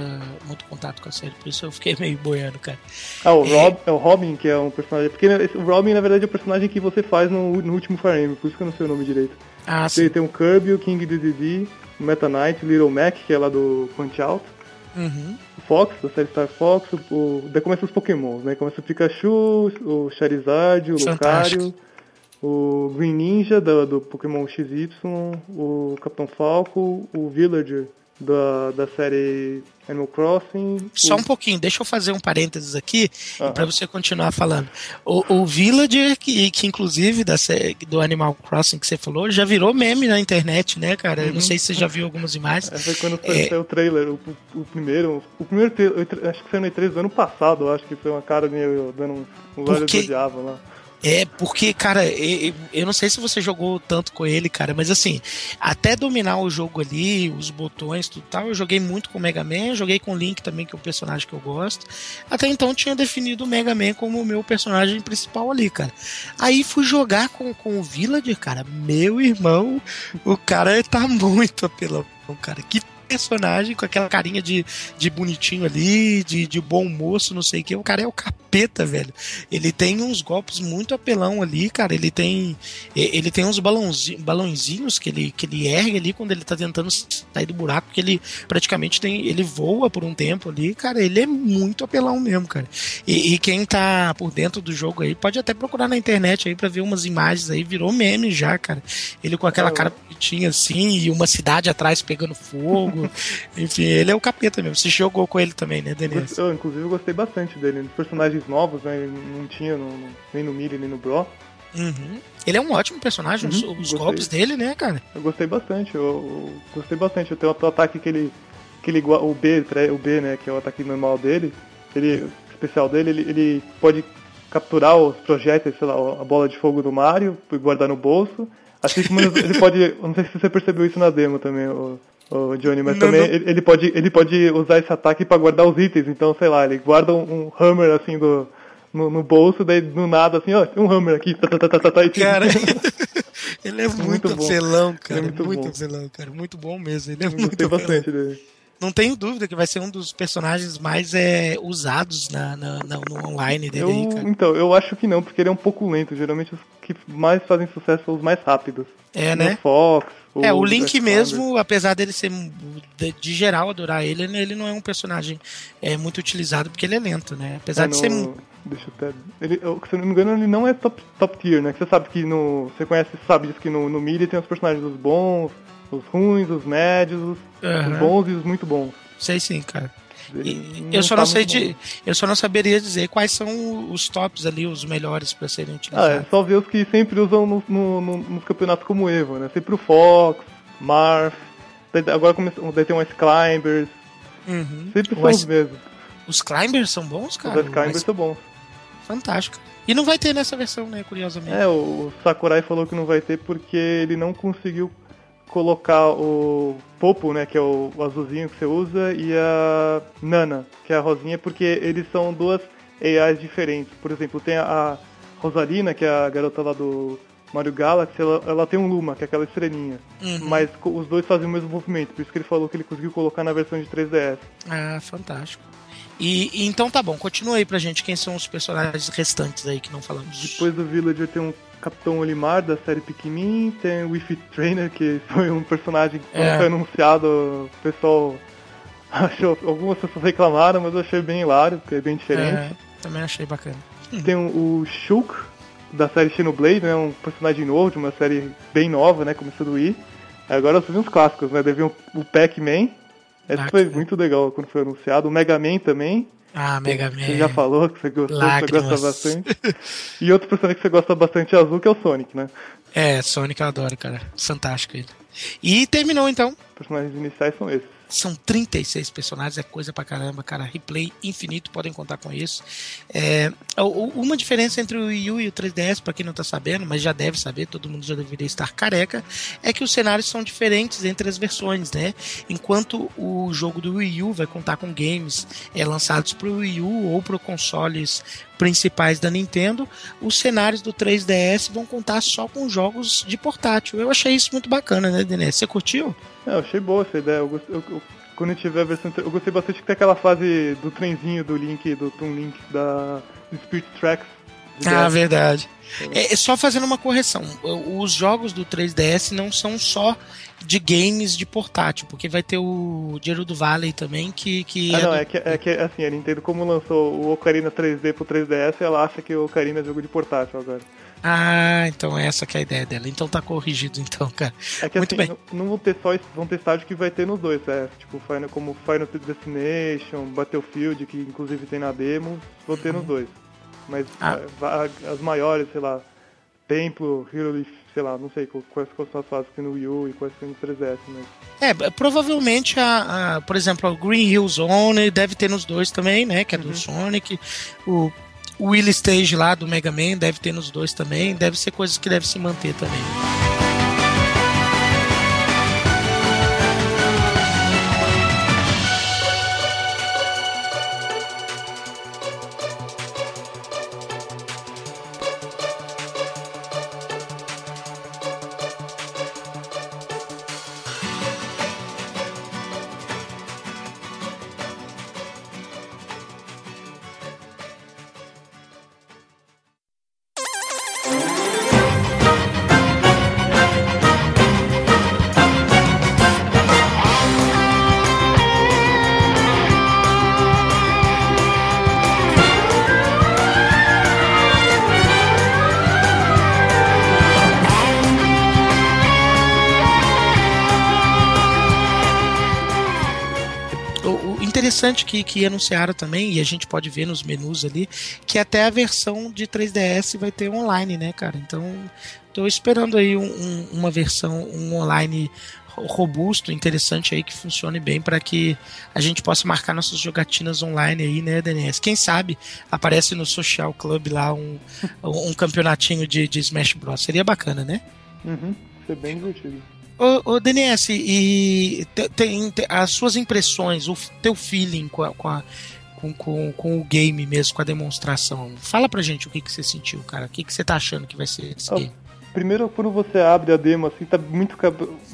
muito contato com a série, por isso eu fiquei [laughs] meio boiando, cara. Ah, o, é... Rob, é o Robin, que é um personagem. Porque o Robin, na verdade, é o personagem que você faz no, no último Fire Emblem, por isso que eu não sei o nome direito. Ah, sim. Tem o Kirby, o King DDD, Meta Knight, Little Mac, que é lá do Punch Out. Uhum. Fox, da série Star Fox, o, o, daí começa os Pokémon, né? Começa o Pikachu, o Charizard, o Fantástico. Lucario, o Green Ninja do, do Pokémon XY, o Capitão Falco, o Villager da, da série Animal Crossing. Só o- um pouquinho, deixa eu fazer um parênteses aqui Aham. pra você continuar falando. O, o Villager, que, que inclusive da sé- do Animal Crossing que você falou, já virou meme na internet, né, cara? Eu não sei se você já viu algumas imagens. Essa foi quando É. saiu o trailer, o, o primeiro. O primeiro trailer, acho que saiu no E3 do ano passado, acho que foi uma cara meio dando um. Olho quê? do diabo lá. É, porque, cara, eu não sei se você jogou tanto com ele, cara, mas assim, até dominar o jogo ali, os botões, tudo tal, eu joguei muito com o Mega Man, joguei com o Link também, que é o personagem que eu gosto. Até então tinha definido o Mega Man como o meu personagem principal ali, cara. Aí fui jogar com, com o Villager, cara, meu irmão, o cara tá muito apelão, cara. Que personagem com aquela carinha de, de bonitinho ali, de, de bom moço, não sei o que. O cara é o capeta, velho. Ele tem uns golpes muito apelão ali, cara. Ele tem ele tem uns balãozinhos, balãozinhos que ele, que ele ergue ali quando ele tá tentando sair do buraco, que ele praticamente tem. Ele voa por um tempo ali, cara. Ele é muito apelão mesmo, cara. E, e quem tá por dentro do jogo aí pode até procurar na internet aí pra ver umas imagens aí. Virou meme já, cara. Ele com aquela É, cara bonitinha assim e uma cidade atrás pegando fogo. Enfim, ele é o capeta mesmo. Você jogou com ele também, né, Denise? Eu, inclusive, eu gostei bastante dele. Nos personagens novos, né? Não tinha no- nem no Miri, nem no Bro. Uhum. Ele é um ótimo personagem, os, Uhum, os gostei. golpes dele, né, cara? Eu gostei bastante, eu, eu gostei bastante. Eu tenho o ataque que ele. Que ele o B, o B, né, que é o ataque normal dele, ele, o especial dele, ele, ele pode capturar os projéteis, sei lá, a bola de fogo do Mario e guardar no bolso. Assim como ele ele [laughs] pode. eu Não sei se você percebeu isso na demo também, o, o Johnny, mas Não, também não. Ele, pode, ele pode usar esse ataque pra guardar os itens. Então, sei lá, ele guarda um, um hammer assim do. No, no bolso, daí do nada, assim, ó, tem um hammer aqui, tá, tá, tá, tá, tá, tá, e. Cara, [laughs] ele é muito, Muito bom. apelão, cara. Ele é muito muito apelão, cara. Muito bom mesmo. Ele é Eu muito apelão. bastante dele. Não tenho dúvida que vai ser um dos personagens mais é, usados na, na- na- no online dele Eu, aí, cara. então, eu acho que não, porque ele é um pouco lento. Geralmente os que mais fazem sucesso são os mais rápidos. É, O né? Fox. É, o Link mesmo, apesar dele ser de, de geral adorar ele, ele não é um personagem é, muito utilizado porque ele é lento, né? Apesar É, de ser. no- Deixa eu até. Ele, eu- se eu não me engano, ele não é top, top tier, né? Que você sabe que no. Você conhece, sabe disso que no, no Miri tem os personagens os bons, os ruins, os médios, os, Aham. os bons e os muito bons. Sei sim, cara. E eu só tá não sei de, bom. eu só não saberia dizer quais são os tops ali, os melhores pra serem Ah, utilizados. é só ver os que sempre usam no, no- no- nos campeonatos como Evo, né? Sempre o Fox, Marth, agora começou, daí tem o Ice Climbers, Uhum. sempre O são Ice- os mesmos. Os Climbers são bons, Os cara. Ice Climbers são bons. Fantástico. E não vai ter nessa versão, né? Curiosamente. É, o Sakurai falou que não vai ter porque ele não conseguiu colocar o Popo, né, que é o, azulzinho que você usa, e a Nana, que é a rosinha, porque eles são duas AIs diferentes. Por exemplo, tem a Rosalina, que é a garota lá do Mario Galaxy, ela, ela tem um Luma, que é aquela estrelinha. Uhum. Mas os dois fazem o mesmo movimento, por isso que ele falou que ele conseguiu colocar na versão de 3DS. Ah, fantástico. E, e então tá bom, continua aí pra gente quem são os personagens restantes aí que não falamos. Depois do Villager tem um Capitão Olimar da série Pikmin, tem o Wii Trainer, que foi um personagem que É. foi anunciado, o pessoal [laughs] achou, algumas pessoas reclamaram, mas eu achei bem hilário, porque é bem diferente. É, também achei bacana. Tem o, o Shulk da série Xenoblade, né, um personagem novo, de uma série bem nova, né, começou do Wii. Agora surgem uns clássicos, né, deve um, o Pac-Man, esse Ah, foi muito legal quando foi anunciado, o Mega Man também, Ah, Mega Man. você já falou que você gostou, você gosta bastante. E outro personagem que você gosta bastante é azul, que é o Sonic, né? É, Sonic eu adoro, cara. Fantástico ele. E terminou então. Os personagens iniciais são esses. São 36 personagens, é coisa pra caramba, cara. Replay infinito, podem contar com isso. É, uma diferença entre o Wii U e o 3DS, pra quem não tá sabendo, mas já deve saber, todo mundo já deveria estar careca, é que os cenários são diferentes entre as versões, né? Enquanto o jogo do Wii U vai contar com games é, lançados pro Wii U ou pro consoles principais da Nintendo, os cenários do 3DS vão contar só com jogos de portátil. Eu achei isso muito bacana, né, Denise? Você curtiu? É, eu achei boa essa ideia. Eu eu- eu- quando eu tiver a versão. Eu gostei bastante que tem aquela fase do trenzinho do Link, do Toon Link, da Spirit Tracks. Ah, verdade. É, é só fazendo uma correção. Os jogos do 3DS não são só de games de portátil, porque vai ter o Dinheiro do Valley também, que. que ah, é não, do... é que, é que assim, a Nintendo, como lançou o Ocarina 3D pro 3DS, ela acha que o Ocarina é jogo de portátil agora. Ah, então essa que é a ideia dela. Então tá corrigido, então, cara. É que Muito assim, bem. Não, não vão ter só vão ter estágio que vai ter nos dois, é, tipo Final, como Final Destination, Battlefield, que inclusive tem na demo, vão ter nos dois. Mas Ah. a- as maiores, sei lá, Templo, Hero sei lá, não sei quais, são as fases que tem no Wii U e quais tem no 3DS, mas É, provavelmente a, a- por exemplo, o Green Hill Zone deve ter nos dois também, né? Que é do Sonic. O, o Will Stage lá do Mega Man deve ter nos dois também. Deve ser coisas que devem se manter também. Interessante que, que anunciaram também, e a gente pode ver nos menus ali, que até a versão de 3DS vai ter online, né, cara? Então, tô esperando aí um- um- uma versão, um online ro- robusto, interessante aí, que funcione bem para que a gente possa marcar nossas jogatinas online aí, né, DNS? Quem sabe aparece no Social Club lá um, [laughs] um campeonatinho de, de Smash Bros. Seria bacana, né? uhum, ser bem divertido. Ô, ô DNS, e te- tem, te- as suas impressões, o teu feeling com, a- com, a- com, com, com o game mesmo, com a demonstração. Fala pra gente o que, que você sentiu, cara. O que, que você tá achando que vai ser esse game? Primeiro, quando você abre a demo, assim, tá muito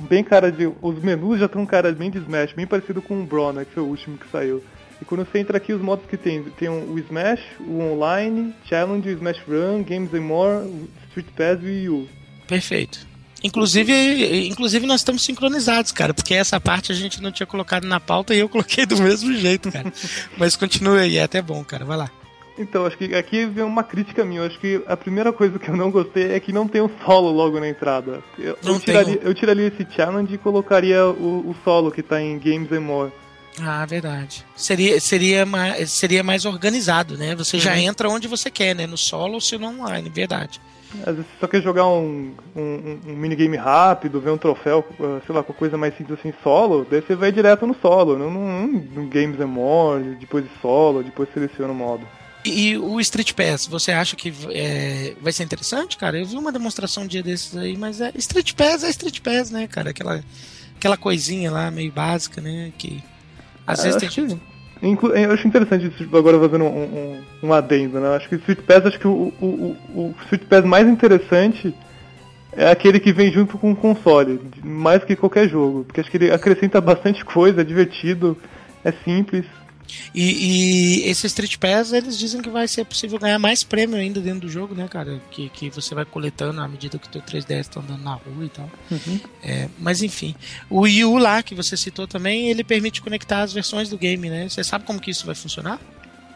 bem cara de. Os menus já estão cara bem de Smash, bem parecido com o Brawl, né? Que foi o último que saiu. E quando você entra aqui, os modos que tem: tem o Smash, o Online, Challenge, Smash Run, Games and More, Street Pass e o. Perfeito. Inclusive, inclusive nós estamos sincronizados, cara, porque essa parte a gente não tinha colocado na pauta e eu coloquei do mesmo jeito, cara. [laughs] Mas continua aí, é até bom, cara. Vai lá. Então, acho que aqui vem uma crítica minha. Eu acho que a primeira coisa que eu não gostei é que não tem o solo logo na entrada. Eu, Não eu, tiraria, eu tiraria esse challenge e colocaria o, o solo que tá em Games and More. Ah, verdade. Seria, seria, mais, seria mais organizado, né? Você já Uhum. entra onde você quer, né? No solo ou se no online, verdade. Às vezes você só quer jogar um, um, um minigame rápido, ver um troféu, uh, sei lá, com coisa mais simples assim, solo, daí você vai direto no solo, não no, Games and More, depois de solo, depois seleciona o modo. E, e o Street Pass, você acha que é, vai ser interessante, cara? Eu vi uma demonstração um dia desses aí, mas é Street Pass é Street Pass, né, cara? Aquela, aquela coisinha lá meio básica, né? Que às É, vezes tem. que- Inclu- Eu acho interessante isso, agora fazendo um, um, um adendo, né? Acho que o Street Pass, acho que o, o, o, o Street Pass mais interessante é aquele que vem junto com o console, mais que qualquer jogo, porque acho que ele acrescenta bastante coisa, é divertido, é simples. E, e esse Street Pass, eles dizem que vai ser possível ganhar mais prêmio ainda dentro do jogo, né, cara? Que, que você vai coletando à medida que o teu 3DS tá andando na rua e tal. É, mas enfim, o Wii U lá, que você citou também, ele permite conectar as versões do game, né? Você sabe como que isso vai funcionar?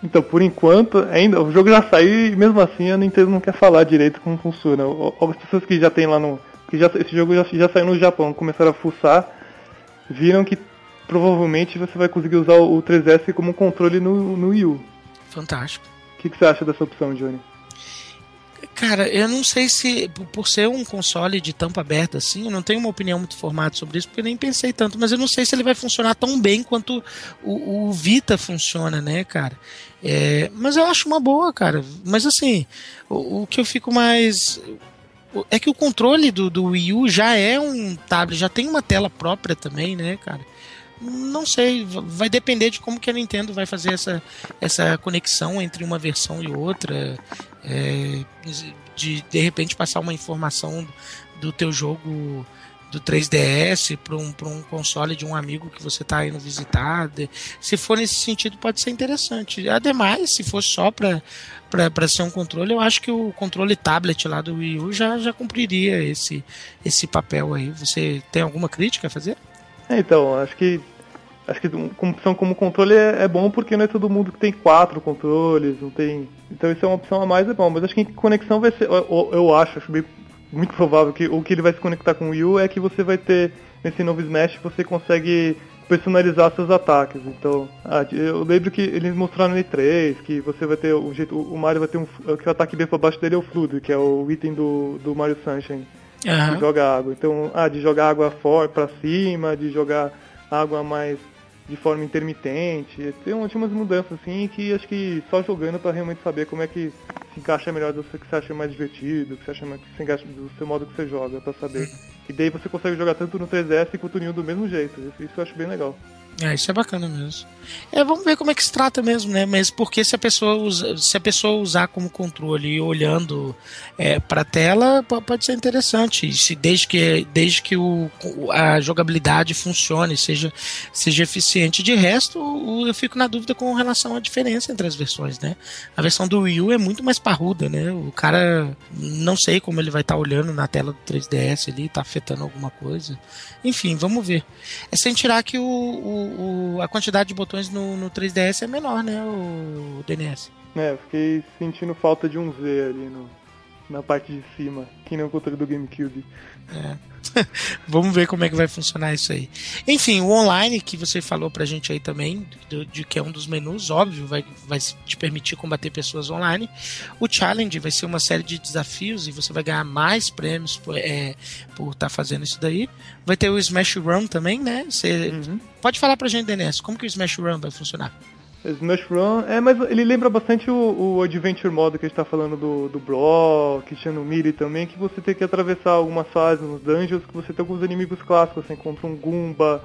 Então, por enquanto, ainda o jogo já saiu e mesmo assim a Nintendo não quer falar direito como funciona. As pessoas que já tem lá no. que já, esse jogo já, já saiu no Japão, começaram a fuçar, viram que provavelmente você vai conseguir usar o 3DS como controle no, no Wii U. Fantástico. O que, que você acha dessa opção, Johnny? Cara, eu não sei se, por- ser um console de tampa aberta assim, eu não tenho uma opinião muito formada sobre isso, porque eu nem pensei tanto, mas eu não sei se ele vai funcionar tão bem quanto o, o Vita funciona, né, cara? É, mas eu acho uma boa, cara. Mas assim, o, o que eu fico mais. É que o controle do, do Wii U já é um tablet, já tem uma tela própria também, né, cara? Não sei, vai depender de como que a Nintendo vai fazer essa, essa conexão entre uma versão e outra. é, de de repente passar uma informação do teu jogo do 3DS para um, um console de um amigo que você está indo visitar. Se for nesse sentido, pode ser interessante. Ademais, se for só para ser um controle, eu acho que o controle tablet lá do Wii U já, já cumpriria esse, esse papel aí. Você tem alguma crítica a fazer? É, então, acho que acho que como opção como controle é, é, bom porque não é todo mundo que tem quatro controles, não tem. Então isso é uma opção a mais é bom, mas acho que conexão vai ser. Eu, eu acho, acho muito provável que o que ele vai se conectar com o Wii U é que você vai ter nesse novo Smash você consegue personalizar seus ataques. Então, ah, eu lembro que eles mostraram no E3 que você vai ter o jeito, o Mario vai ter um que o ataque bem para baixo dele é o Fluido, que é o item do, do Mario Sunshine. Uhum. Que joga água. Então, ah, de jogar água for para cima, de jogar água mais de forma intermitente. Tem, umas mudanças assim que acho que só jogando para realmente saber como é que se encaixa melhor do que você acha mais divertido, que você acha mais que se encaixa do seu modo que você joga, para saber. E daí você consegue jogar tanto no 3DS quanto no New do mesmo jeito. Isso eu acho bem legal. É, isso é bacana mesmo. É, vamos ver como é que se trata mesmo, né? Mas porque se a pessoa usa, se a pessoa usar como controle olhando é, para a tela, pode ser interessante. Se desde que desde que o, a jogabilidade funcione, seja seja eficiente. De resto, eu fico na dúvida com relação à diferença entre as versões, né? A versão do Wii U é muito mais parruda, né? O cara não sei como ele vai estar tá olhando na tela do 3DS ali, tá afetando alguma coisa. Enfim, vamos ver. É sem tirar que o, o, o a quantidade de botões no, no 3DS é menor, né, o, DNS. É, fiquei sentindo falta de um Z ali no, na parte de cima, que nem o controle do GameCube. É. [laughs] Vamos ver como é que vai funcionar isso aí. Enfim, o online que você falou pra gente aí também, de, de, que é um dos menus, óbvio, vai, vai te permitir combater pessoas online. O challenge vai ser uma série de desafios e você vai ganhar mais prêmios por é, estar tá fazendo isso daí. Vai ter o Smash Run também, né? Você uhum. pode falar pra gente, DNS, como que o Smash Run vai funcionar? Smash Run, é, mas ele lembra bastante o, o Adventure Mode que a gente tá falando do, do Brock, Miri também, que você tem que atravessar algumas fases nos dungeons, que você tem alguns inimigos clássicos, você encontra um Goomba,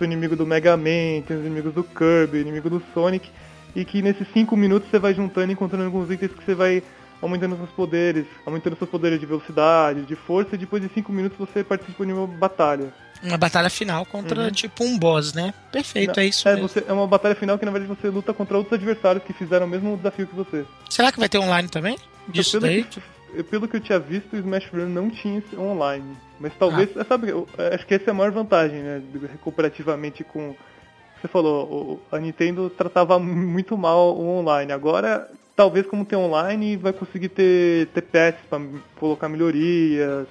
o inimigo do Mega Man, tem os inimigos do Kirby, inimigo do Sonic, e que nesses 5 minutos você vai juntando e encontrando alguns itens que você vai aumentando seus poderes, aumentando seus poderes de velocidade, de força, e depois de 5 minutos você participa de uma batalha uma batalha final contra uhum. tipo um boss, né? Perfeito, é isso é. Você, é uma batalha final que na verdade você luta contra outros adversários que fizeram o mesmo desafio que você. Será que vai ter online também? Então, Disso pelo daí? Que, pelo que eu tinha visto, o Smash Run não tinha online. Mas talvez, ah. sabe, eu, acho que essa é a maior vantagem, né? Recuperativamente com. Você falou, a Nintendo tratava muito mal o online. Agora, talvez como tem online, vai conseguir ter, ter patches pra colocar melhorias,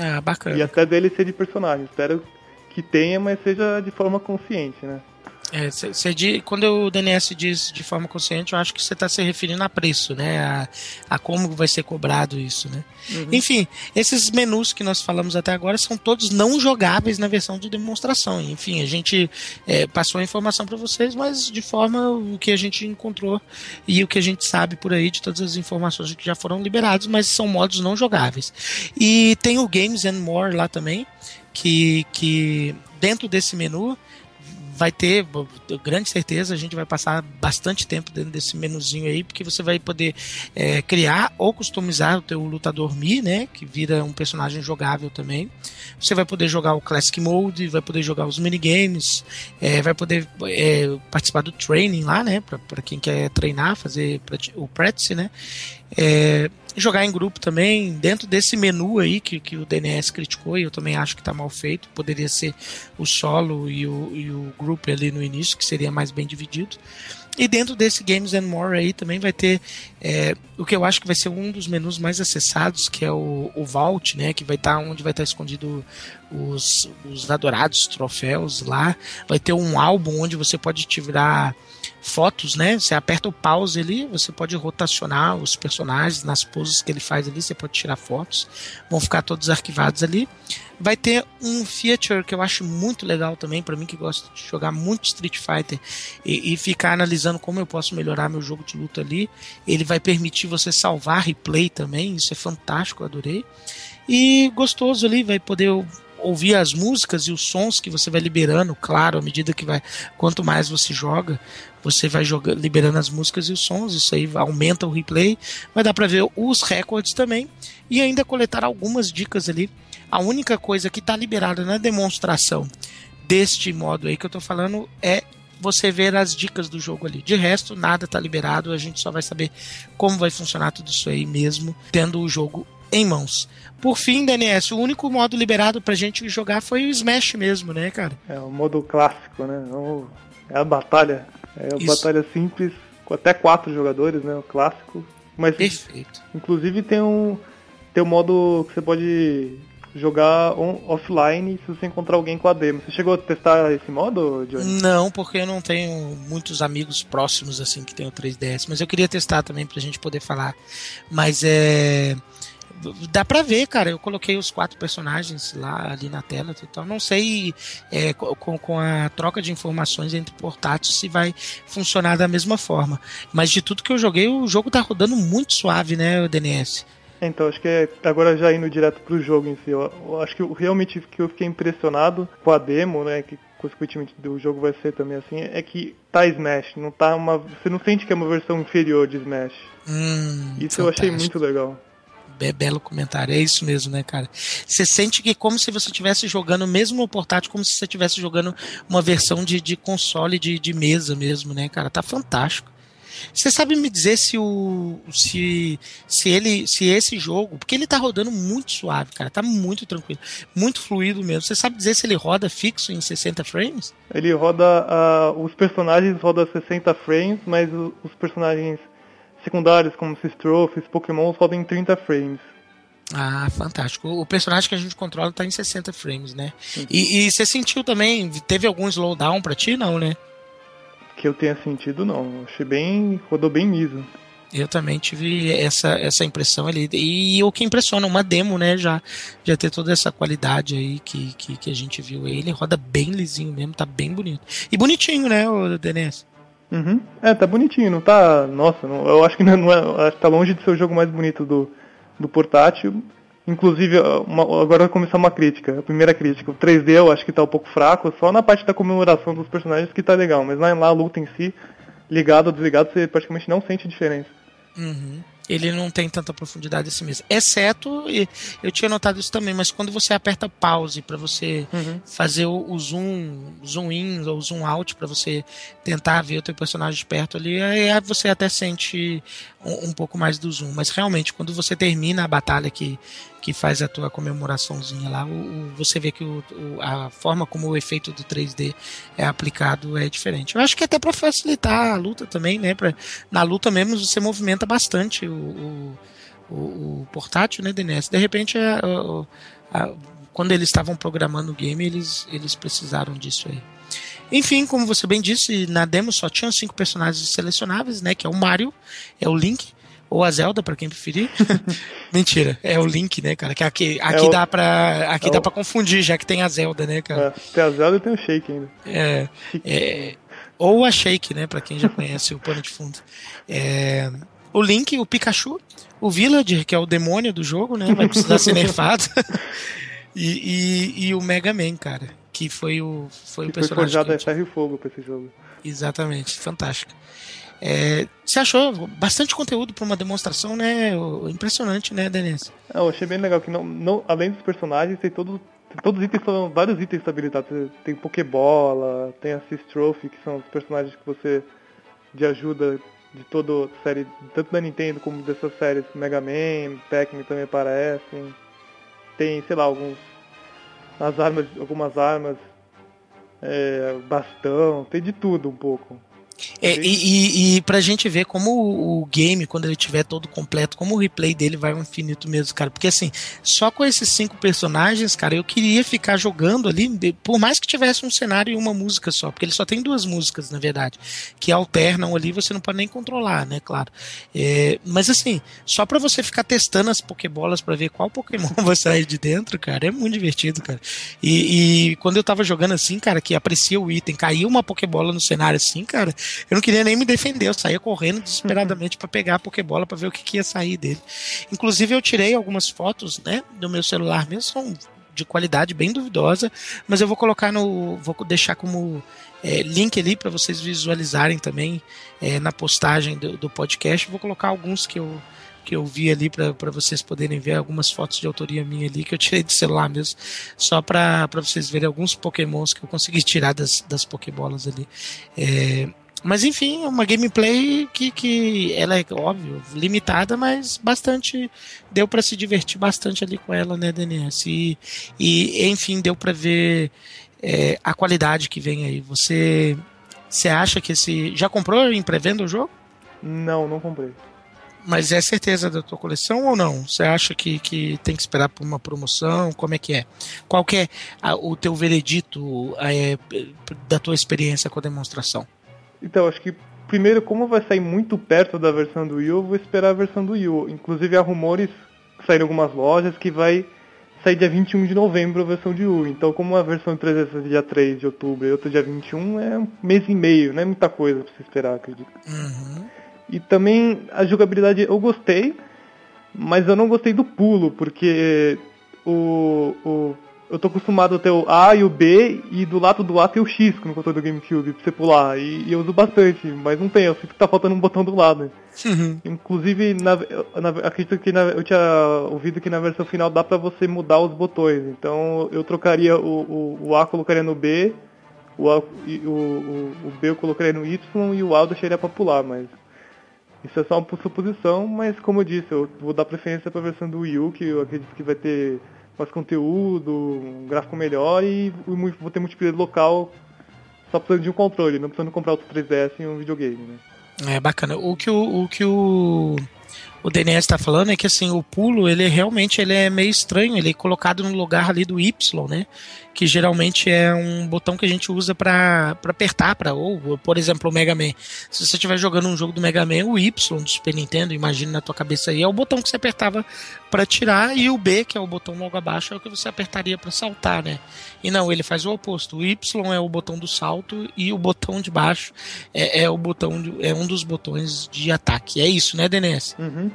ah, bacana. E até DLC de personagem. Espero que tenha, mas seja de forma consciente, né? É, cê, cê de, quando o DNS diz de forma consciente, eu acho que você está se referindo a preço, né? A, a, como vai ser cobrado isso, né? Uhum. Enfim, esses menus que nós falamos até agora são todos não jogáveis na versão de demonstração. Enfim, a gente é, passou a informação para vocês, mas de forma o que a gente encontrou e o que a gente sabe por aí de todas as informações que já foram liberados, mas são modos não jogáveis. E tem o Games and More lá também, que, que dentro desse menu vai ter, grande certeza, a gente vai passar bastante tempo dentro desse menuzinho aí, porque você vai poder é, criar ou customizar o teu lutador Mi, né, que vira um personagem jogável também. Você vai poder jogar o Classic Mode, vai poder jogar os minigames, é, vai poder é, participar do training lá, né, para quem quer treinar, fazer o practice, né, é, jogar em grupo também, dentro desse menu aí que, que o DNS criticou, e eu também acho que está mal feito, poderia ser o solo e o, e o grupo ali no início, que seria mais bem dividido. E dentro desse Games and More aí também vai ter é, o que eu acho que vai ser um dos menus mais acessados, que é o, o Vault, né? Que vai estar tá onde vai estar tá escondido os, os adorados troféus lá. Vai ter um álbum onde você pode tirar fotos, né? Você aperta o pause ali, você pode rotacionar os personagens nas poses que ele faz ali, você pode tirar fotos, vão ficar todos arquivados ali. Vai ter um feature que eu acho muito legal também, para mim que gosta de jogar muito Street Fighter e, e, ficar analisando como eu posso melhorar meu jogo de luta ali. Ele vai permitir você salvar replay também, isso é fantástico, adorei. E gostoso ali, vai poder ouvir as músicas e os sons que você vai liberando, claro, à medida que vai. Quanto mais você joga, você vai jogando, liberando as músicas e os sons, isso aí aumenta o replay. Vai dar para ver os recordes também e ainda coletar algumas dicas ali. A única coisa que está liberada na demonstração deste modo aí que eu tô falando é você ver as dicas do jogo ali. De resto, nada tá liberado, a gente só vai saber como vai funcionar tudo isso aí mesmo, tendo o jogo em mãos. Por fim, DNS, o único modo liberado pra gente jogar foi o Smash mesmo, né, cara? É o modo clássico, né? É a batalha. É a Isso. batalha simples, com até quatro jogadores, né? O clássico. Mas, Perfeito. Inclusive tem um, tem um modo que você pode jogar on, offline se você encontrar alguém com a demo. Você chegou a testar esse modo, Johnny? Não, porque eu não tenho muitos amigos próximos assim que tem o 3DS, mas eu queria testar também pra gente poder falar. Mas é dá pra ver, cara. Eu coloquei os quatro personagens lá ali na tela e tal. Não sei é, com, com a troca de informações entre portáteis se vai funcionar da mesma forma. Mas de tudo que eu joguei, o jogo tá rodando muito suave, né, o DNS? Então, acho que é, agora já indo direto pro jogo em si, eu, eu acho que eu, realmente que eu fiquei impressionado com a demo, né, que consequentemente o jogo vai ser também assim, é que tá Smash, não tá uma, você não sente que é uma versão inferior de Smash. Hum, Isso fantástico. eu achei muito legal é belo comentário. É isso mesmo, né, cara? Você sente que é como se você estivesse jogando, mesmo no portátil, como se você estivesse jogando uma versão de, de console de, de mesa mesmo, né, cara? Tá fantástico. Você sabe me dizer se o se se ele se esse jogo, porque ele tá rodando muito suave, cara, tá muito tranquilo, muito fluido mesmo. Você sabe dizer se ele roda fixo em 60 frames? Ele roda uh, os personagens rodam 60 frames, mas os personagens secundários como esses trophies, Pokémon rodam em 30 frames. Ah, fantástico. O personagem que a gente controla tá em 60 frames, né? E, e, você sentiu também, teve algum slowdown pra ti, não, né? Que eu tenha sentido, não. Achei bem, rodou bem liso. Eu também tive essa, essa impressão ali. E o que impressiona, uma demo, né? Já, já ter toda essa qualidade aí que, que, que a gente viu. Ele roda bem lisinho mesmo, tá bem bonito. E bonitinho, né, o Denise? Uhum. É, tá bonitinho, não tá. Nossa, não, eu acho que não é. Acho que tá longe de ser o jogo mais bonito do, do portátil. Inclusive, uma, agora vai começar uma crítica. A primeira crítica. O 3D eu acho que tá um pouco fraco, só na parte da comemoração dos personagens que tá legal. Mas lá, lá a luta em si, ligado ou desligado, você praticamente não sente diferença. Uhum ele não tem tanta profundidade assim mesmo. Exceto, eu tinha notado isso também, mas quando você aperta pause para você uhum. fazer o, o, zoom, zoom in ou zoom out para você tentar ver o teu personagem de perto ali, aí você até sente um, um, pouco mais do zoom. Mas realmente, quando você termina a batalha que que faz a tua comemoraçãozinha lá, o, o você vê que o, o, a forma como o efeito do 3D é aplicado é diferente. Eu acho que até para facilitar a luta também, né? Pra, na luta mesmo você movimenta bastante o, o, portátil, né, DNS? De repente, a, a, quando eles estavam programando o game, eles, eles precisaram disso aí. Enfim, como você bem disse, na demo só tinham cinco personagens selecionáveis, né? Que é o Mario, é o Link, ou a Zelda, para quem preferir. [laughs] Mentira, é o Link, né, cara? Que aqui, é aqui é dá para aqui é dá o... para confundir, já que tem a Zelda, né, cara? É, tem a Zelda e tem o Shake ainda. É, é ou a Shake, né, para quem já conhece o pano de fundo. É, o Link, o Pikachu, o Villager, que é o demônio do jogo, né, vai precisar ser nerfado. [laughs] E, e, e, o Mega Man, cara, que foi o foi que o personagem foi forjado que... ferro e fogo para esse jogo. Exatamente, fantástico. É, você achou bastante conteúdo para uma demonstração, né? Impressionante, né, Denise? É, eu achei bem legal que não, não, além dos personagens, tem todos todos os itens são vários itens habilitados. Tem Pokébola, tem Assist Trophy, que são os personagens que você de ajuda de toda a série, tanto da Nintendo como dessas séries Mega Man, Pac-Man também aparecem. Tem, sei lá, alguns as armas, algumas armas, é, bastão, tem de tudo um pouco. É, e, e, e pra gente ver como o, o, game, quando ele tiver todo completo, como o replay dele vai ao infinito mesmo, cara. Porque assim, só com esses cinco personagens, cara, eu queria ficar jogando ali, por mais que tivesse um cenário e uma música só, porque ele só tem duas músicas, na verdade, que alternam ali, você não pode nem controlar, né, claro. É, mas assim, só pra você ficar testando as Pokébolas pra ver qual Pokémon [laughs] vai sair de dentro, cara, é muito divertido, cara. E, e quando eu tava jogando assim, cara, que aprecia o item, caiu uma Pokébola no cenário assim, cara, eu não queria nem me defender, eu saía correndo desesperadamente para pegar a Pokébola para ver o que, que, ia sair dele. Inclusive eu tirei algumas fotos, né, do meu celular mesmo, são de qualidade bem duvidosa, mas eu vou colocar no. vou deixar como é, link ali para vocês visualizarem também é, na postagem do, do, podcast. Vou colocar alguns que eu, que eu vi ali para vocês poderem ver algumas fotos de autoria minha ali que eu tirei do celular mesmo, só para vocês verem alguns pokémons que eu consegui tirar das, das pokébolas ali. É, mas enfim, é uma gameplay que, que ela é, óbvio, limitada, mas bastante. Deu para se divertir bastante ali com ela, né, DNS? E, e enfim, deu para ver é, a qualidade que vem aí. Você, você acha que esse. Já comprou em pré-venda o jogo? Não, não comprei. Mas é certeza da tua coleção ou não? Você acha que, que tem que esperar por uma promoção? Como é que é? Qual que é a, o teu veredito é, da tua experiência com a demonstração? Então, acho que primeiro, como vai sair muito perto da versão do Wii, eu vou esperar a versão do Wii. Inclusive há rumores que saíram algumas lojas que vai sair dia 21 de novembro a versão de Wii. Então, como a versão de 3 é dia 3 de outubro e outra dia 21, é um mês e meio, não é muita coisa pra você esperar, acredito. Uhum. E também a jogabilidade eu gostei, mas eu não gostei do pulo, porque o, o eu tô acostumado a ter o A e o B, e do lado do A tem o X no controle do GameCube pra você pular. E, e, eu uso bastante, mas não tem, eu sinto que tá faltando um botão do lado. Uhum. Inclusive, na, na, acredito que na, eu tinha ouvido que na versão final dá pra você mudar os botões. Então eu trocaria o, o, o A, colocaria no B, o, a, o, o, o B eu colocaria no Y e o A eu deixaria pra pular, mas. Isso é só uma suposição, mas como eu disse, eu vou dar preferência pra versão do Wii U, que eu acredito que vai ter mais conteúdo, um gráfico melhor e vou ter multiplayer local só precisando de um controle, não precisando comprar outro 3DS em um videogame, né? É bacana. O que o, o que o o DNS está falando é que assim o pulo ele realmente ele é meio estranho ele é colocado no lugar ali do Y né? Que geralmente é um botão que a gente usa para apertar para ou por exemplo o Mega Man. Se você estiver jogando um jogo do Mega Man o Y do Super Nintendo imagine na tua cabeça aí é o botão que você apertava para tirar e o B que é o botão logo abaixo é o que você apertaria para saltar né? E não ele faz o oposto. O Y é o botão do salto e o botão de baixo é, é o botão de, é um dos botões de ataque. É isso né DNS uhum.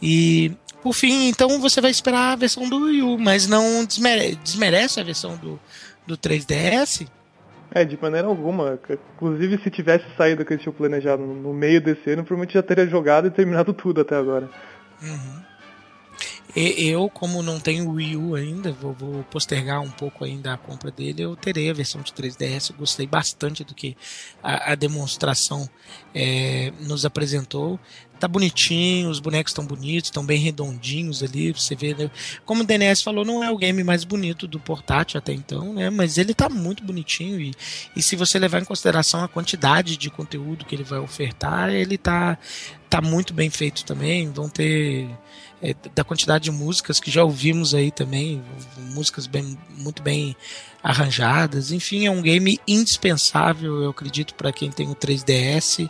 E por fim, então você vai esperar a versão do Wii U, mas não desmere desmerece a versão do, do 3DS? É, de maneira alguma. Inclusive, se tivesse saído o que eles tinham planejado no meio desse ano, provavelmente já teria jogado e terminado tudo até agora. Uhum. Eu, como não tenho Wii U ainda, vou, vou, postergar um pouco ainda a compra dele. Eu terei a versão de 3DS. Eu gostei bastante do que a, a demonstração é, nos apresentou tá bonitinho, os bonecos estão bonitos, estão bem redondinhos ali, você vê, né? Como o DNS falou, não é o game mais bonito do portátil até então, né? Mas ele tá muito bonitinho e, e se você levar em consideração a quantidade de conteúdo que ele vai ofertar, ele tá, tá muito bem feito também, vão ter é, da quantidade de músicas que já ouvimos aí também, músicas bem, muito bem arranjadas. Enfim, é um game indispensável, eu acredito, para quem tem o 3DS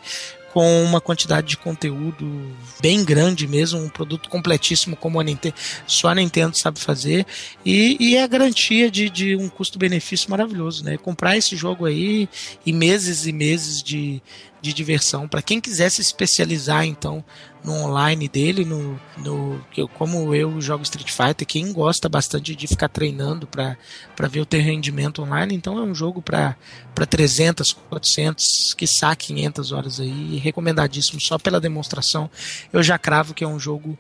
com uma quantidade de conteúdo bem grande mesmo, um produto completíssimo como a Nintendo, só a Nintendo sabe fazer, e, e é a garantia de, de um custo-benefício maravilhoso, né? Comprar esse jogo aí e meses e meses de, de diversão. Para quem quiser se especializar, então, no online dele, no, no como eu jogo Street Fighter, quem gosta bastante de ficar treinando para ver o teu rendimento online, então é um jogo para 300, 400, quiçá 500 horas aí, recomendadíssimo só pela demonstração. Eu já cravo que é um jogo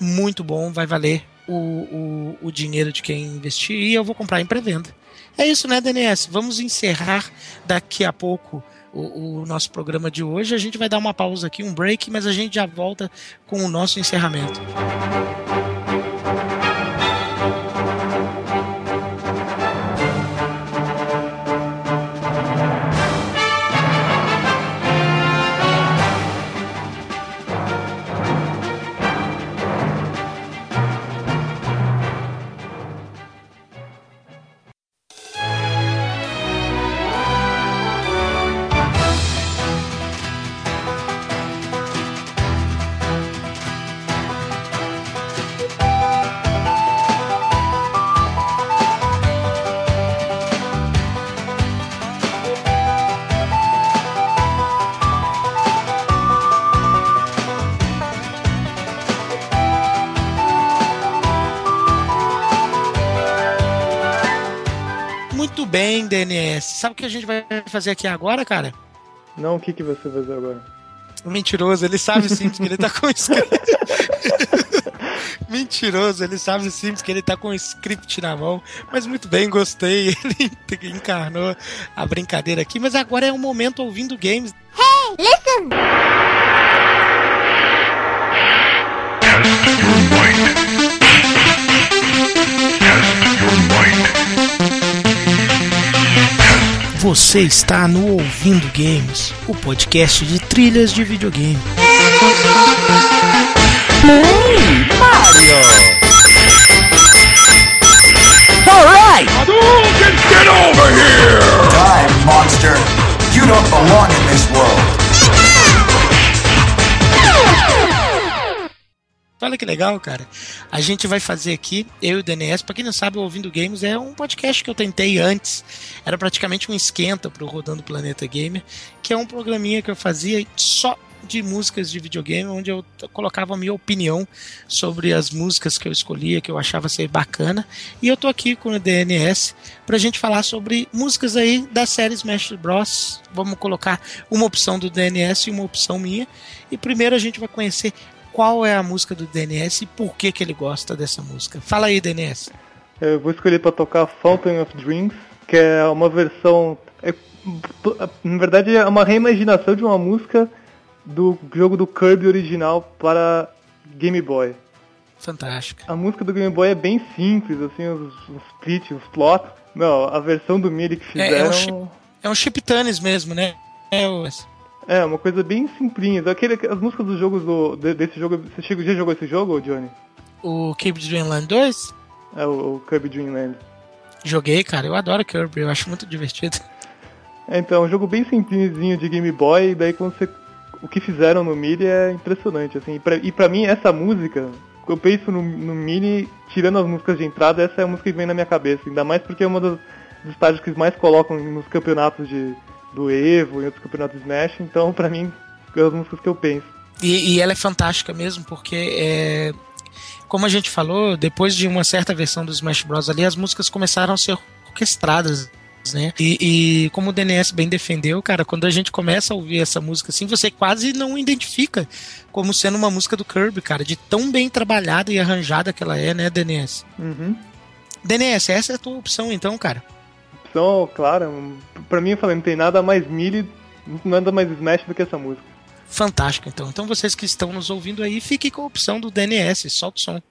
muito bom, vai valer o, o, o dinheiro de quem investir e eu vou comprar em pré-venda. É isso, né, DNS? Vamos encerrar daqui a pouco o, o, nosso programa de hoje. A gente vai dar uma pausa aqui, um break, mas a gente já volta com o nosso encerramento. bem, Sabe o que a gente vai fazer aqui agora, cara? Não, o que, que você vai fazer agora? Mentiroso, ele sabe sim que ele tá com script. [laughs] Mentiroso, ele sabe sim que ele tá com o script na mão. Mas muito bem, gostei. [laughs] Ele encarnou a brincadeira aqui. Mas agora é um momento ouvindo games. Hey, listen! Você está no Ouvindo Games, o podcast de trilhas de videogame. Hey, Mario! Alright! Get over here! Die, monster! You don't belong in this world! Olha que legal, cara. A gente vai fazer aqui, eu e o DNS, pra quem não sabe, o Ouvindo Games é um podcast que eu tentei antes. Era praticamente um esquenta pro Rodando Planeta Gamer, que é um programinha que eu fazia só de músicas de videogame, onde eu colocava a minha opinião sobre as músicas que eu escolhia, que eu achava ser bacana. E eu tô aqui com o DNS pra gente falar sobre músicas aí da série Smash Bros. Vamos colocar uma opção do DNS e uma opção minha. E primeiro a gente vai conhecer qual é a música do DNS e por que, que ele gosta dessa música. Fala aí, DNS. Eu vou escolher para tocar Fountain of Dreams, que é uma versão. É, na verdade, é uma reimaginação de uma música do jogo do Kirby original para Game Boy. Fantástica. A música do Game Boy é bem simples, assim, os, os split, os plot. Não, a versão do MIDI que fizeram. É, é um, chip, é um chip mesmo, né? É, Wes? É, uma coisa bem simplinha. Aquele, as músicas dos jogos do, desse jogo. Você chegou, já jogou esse jogo, Johnny? O Kirby Dream Land 2? É, o, o Kirby Dream Land. Joguei, cara. Eu adoro Kirby, eu acho muito divertido. É, então, é um jogo bem simplinho de Game Boy, e daí quando você. O que fizeram no MIDI é impressionante, assim. E pra, e pra mim, essa música, eu penso no, no MIDI, tirando as músicas de entrada, essa é a música que vem na minha cabeça. Ainda mais porque é uma das, dos estágios que mais colocam nos campeonatos de, do Evo e outros campeonatos Smash, então pra mim é as músicas que eu penso. E, e ela é fantástica mesmo, porque é, como a gente falou, depois de uma certa versão do Smash Bros. ali, as músicas começaram a ser orquestradas. Né? E, e, como o DNS bem defendeu, cara, quando a gente começa a ouvir essa música assim, você quase não identifica como sendo uma música do Kirby, cara, de tão bem trabalhada e arranjada que ela é, né, DNS? Uhum. DNS, essa é a tua opção então, cara opção, claro. Pra mim, eu falei, não tem nada mais melee, nada mais Smash do que essa música. Fantástico, então. Então vocês que estão nos ouvindo aí, fiquem com a opção do DNS, solta o som.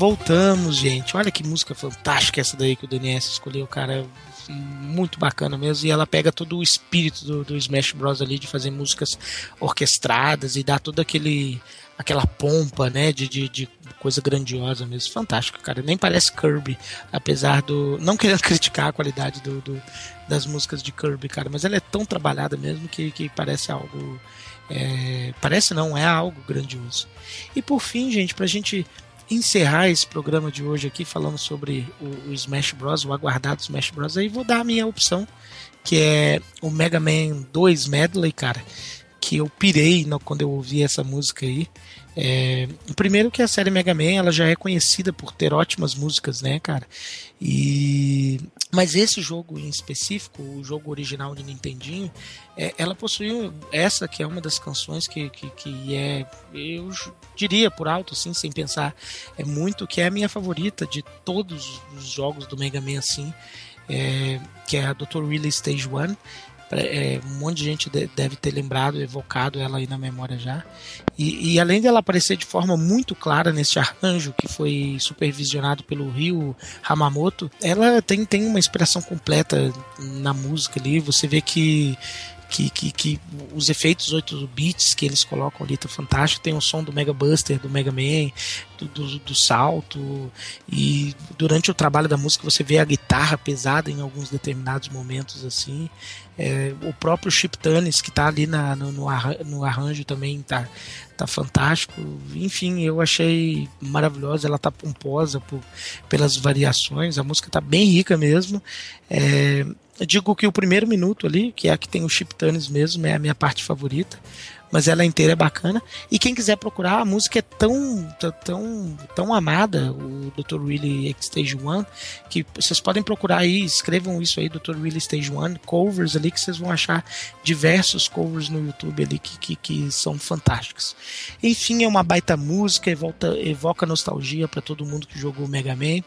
Voltamos, gente. Olha que música fantástica essa daí que o DNS escolheu, cara. Muito bacana mesmo. E ela pega todo o espírito do, do Smash Bros. ali de fazer músicas orquestradas e dá todo aquele aquela pompa, né, de, de, de, coisa grandiosa mesmo. Fantástico, cara. Nem parece Kirby, apesar do. Não querendo [laughs] criticar a qualidade do, do, das músicas de Kirby, cara, mas ela é tão trabalhada mesmo que, que parece algo. É, parece não, é algo grandioso. E por fim, gente, pra gente encerrar esse programa de hoje aqui falando sobre o, o Smash Bros, o aguardado Smash Bros, aí vou dar a minha opção, que é o Mega Man 2 Medley, cara que eu pirei no, quando eu ouvi essa música aí. É, primeiro que a série Mega Man ela já é conhecida por ter ótimas músicas, né, cara? E mas esse jogo em específico, o jogo original de Nintendinho, é, ela possui essa que é uma das canções que, que, que é, eu diria por alto, assim, sem pensar, é muito que é a minha favorita de todos os jogos do Mega Man, assim, é, que é a Dr. Really Stage 1 é, um monte de gente deve ter lembrado, evocado ela aí na memória já. E, e, além dela aparecer de forma muito clara nesse arranjo que foi supervisionado pelo Rio Hamamoto, ela tem, tem uma inspiração completa na música ali. Você vê que que, que, que, os efeitos 8 bits que eles colocam ali tá fantástico. Tem o som do Mega Buster, do Mega Man, do, do, do, salto. E durante o trabalho da música você vê a guitarra pesada em alguns determinados momentos assim. É, o próprio Chip Tunis, que está ali na, no, no, arranjo, também tá, tá fantástico. Enfim, eu achei maravilhosa. Ela tá pomposa por, pelas variações. A música tá bem rica mesmo. É, digo que o primeiro minuto ali, que é a que tem o Chip Tunis mesmo, é a minha parte favorita mas ela inteira é bacana. E quem quiser procurar, a música é tão, tão, tão amada, o Dr. Really Stage 1, que vocês podem procurar aí, escrevam isso aí, Dr. Really Stage 1, covers ali, que vocês vão achar diversos covers no YouTube ali que, que, que são fantásticos. Enfim, é uma baita música, evoca, evoca nostalgia para todo mundo que jogou Mega Man.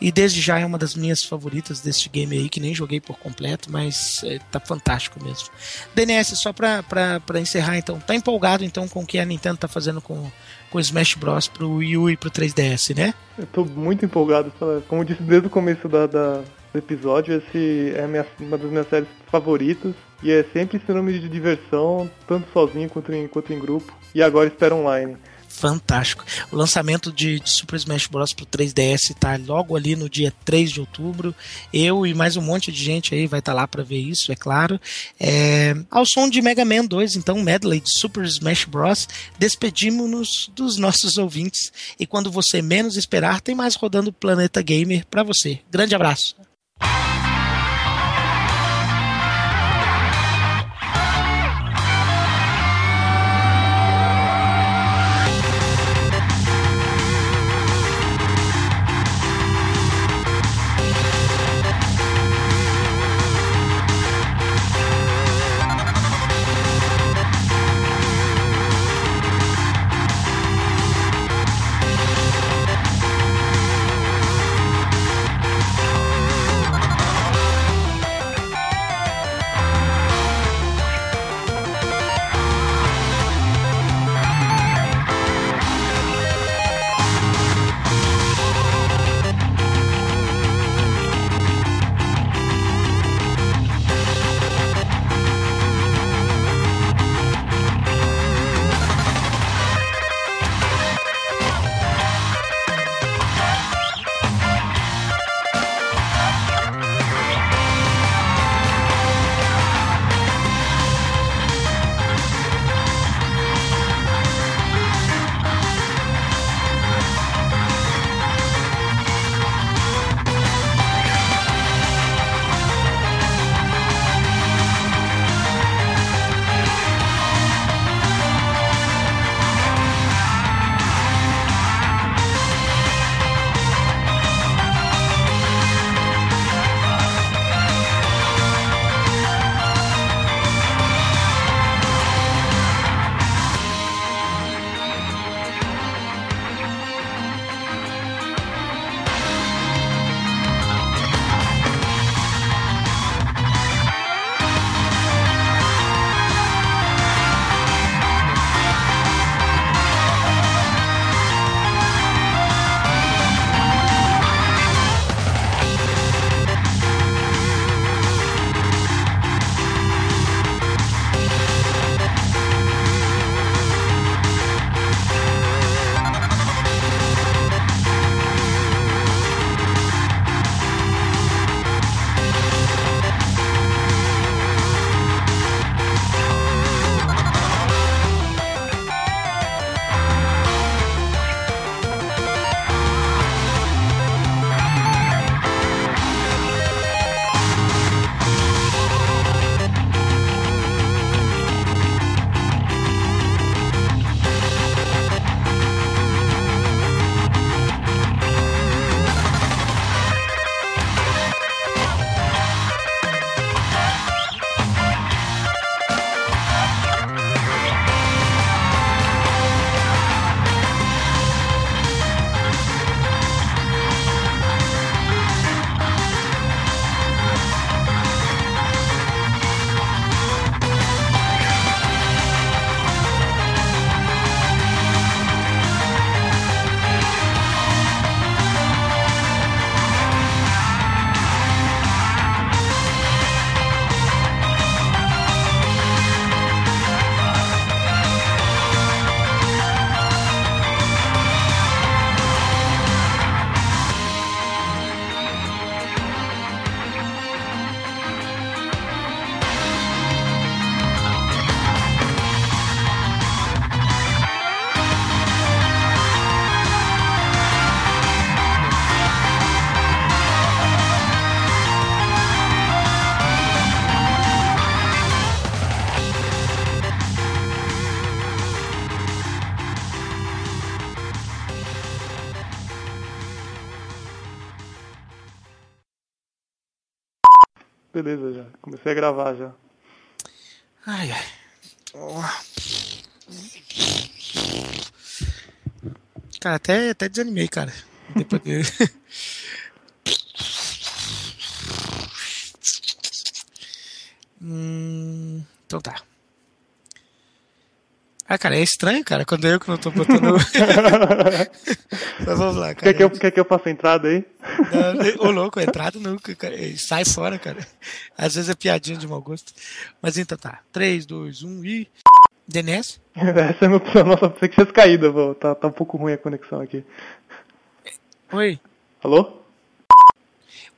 E desde já é uma das minhas favoritas deste game aí, que nem joguei por completo, mas é, tá fantástico mesmo. DNS, só para encerrar então, tá empolgado então com o que a Nintendo tá fazendo com com Smash Bros pro Wii U e pro 3DS, né? Eu tô muito empolgado, como disse desde o começo da, da do episódio, esse é minha, uma das minhas séries favoritas e é sempre sinônimo de diversão, tanto sozinho quanto em, quanto em grupo. E agora espera online fantástico. O lançamento de, de, Super Smash Bros. pro 3DS tá logo ali no dia 3 de outubro. Eu e mais um monte de gente aí vai estar tá lá para ver isso, é claro. É, ao som de Mega Man 2, então, medley de Super Smash Bros. Despedimos-nos dos nossos ouvintes. E quando você menos esperar, tem mais rodando Planeta Gamer para você. Grande abraço. Gravar já. Ai, ai. Cara, até, até desanimei, cara. Depois que... [laughs] hum, então tá. Ah, cara, é estranho, cara, quando eu que não tô botando. [laughs] [laughs] Mas vamos lá, cara. Quer que eu, quer que eu faça entrada aí? Ô, louco, entrada nunca, cara. Sai fora, cara. Às vezes é piadinha de mau gosto. Mas então tá. 3, 2, 1 e. DNS? [laughs] Essa é a minha opção. Nossa, pensei que tinha caído. Tá, tá um pouco ruim a conexão aqui. Oi. Alô?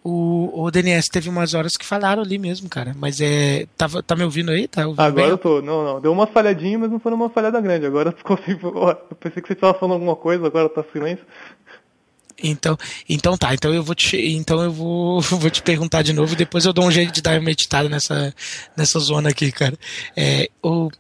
O, o DNS teve umas horas que falaram ali mesmo, cara. Mas é. Tava, tá me ouvindo aí? Tá ouvindo Agora bem? eu tô. Não, não. Deu uma falhadinha, mas não foi uma falhada grande. Agora ficou assim. Eu pensei que você tava falando alguma coisa, agora tá silêncio. Então, então tá, então eu vou te, então eu vou, [laughs] vou te perguntar de novo e depois eu dou um jeito de dar uma editada nessa, nessa zona aqui, cara. É, o,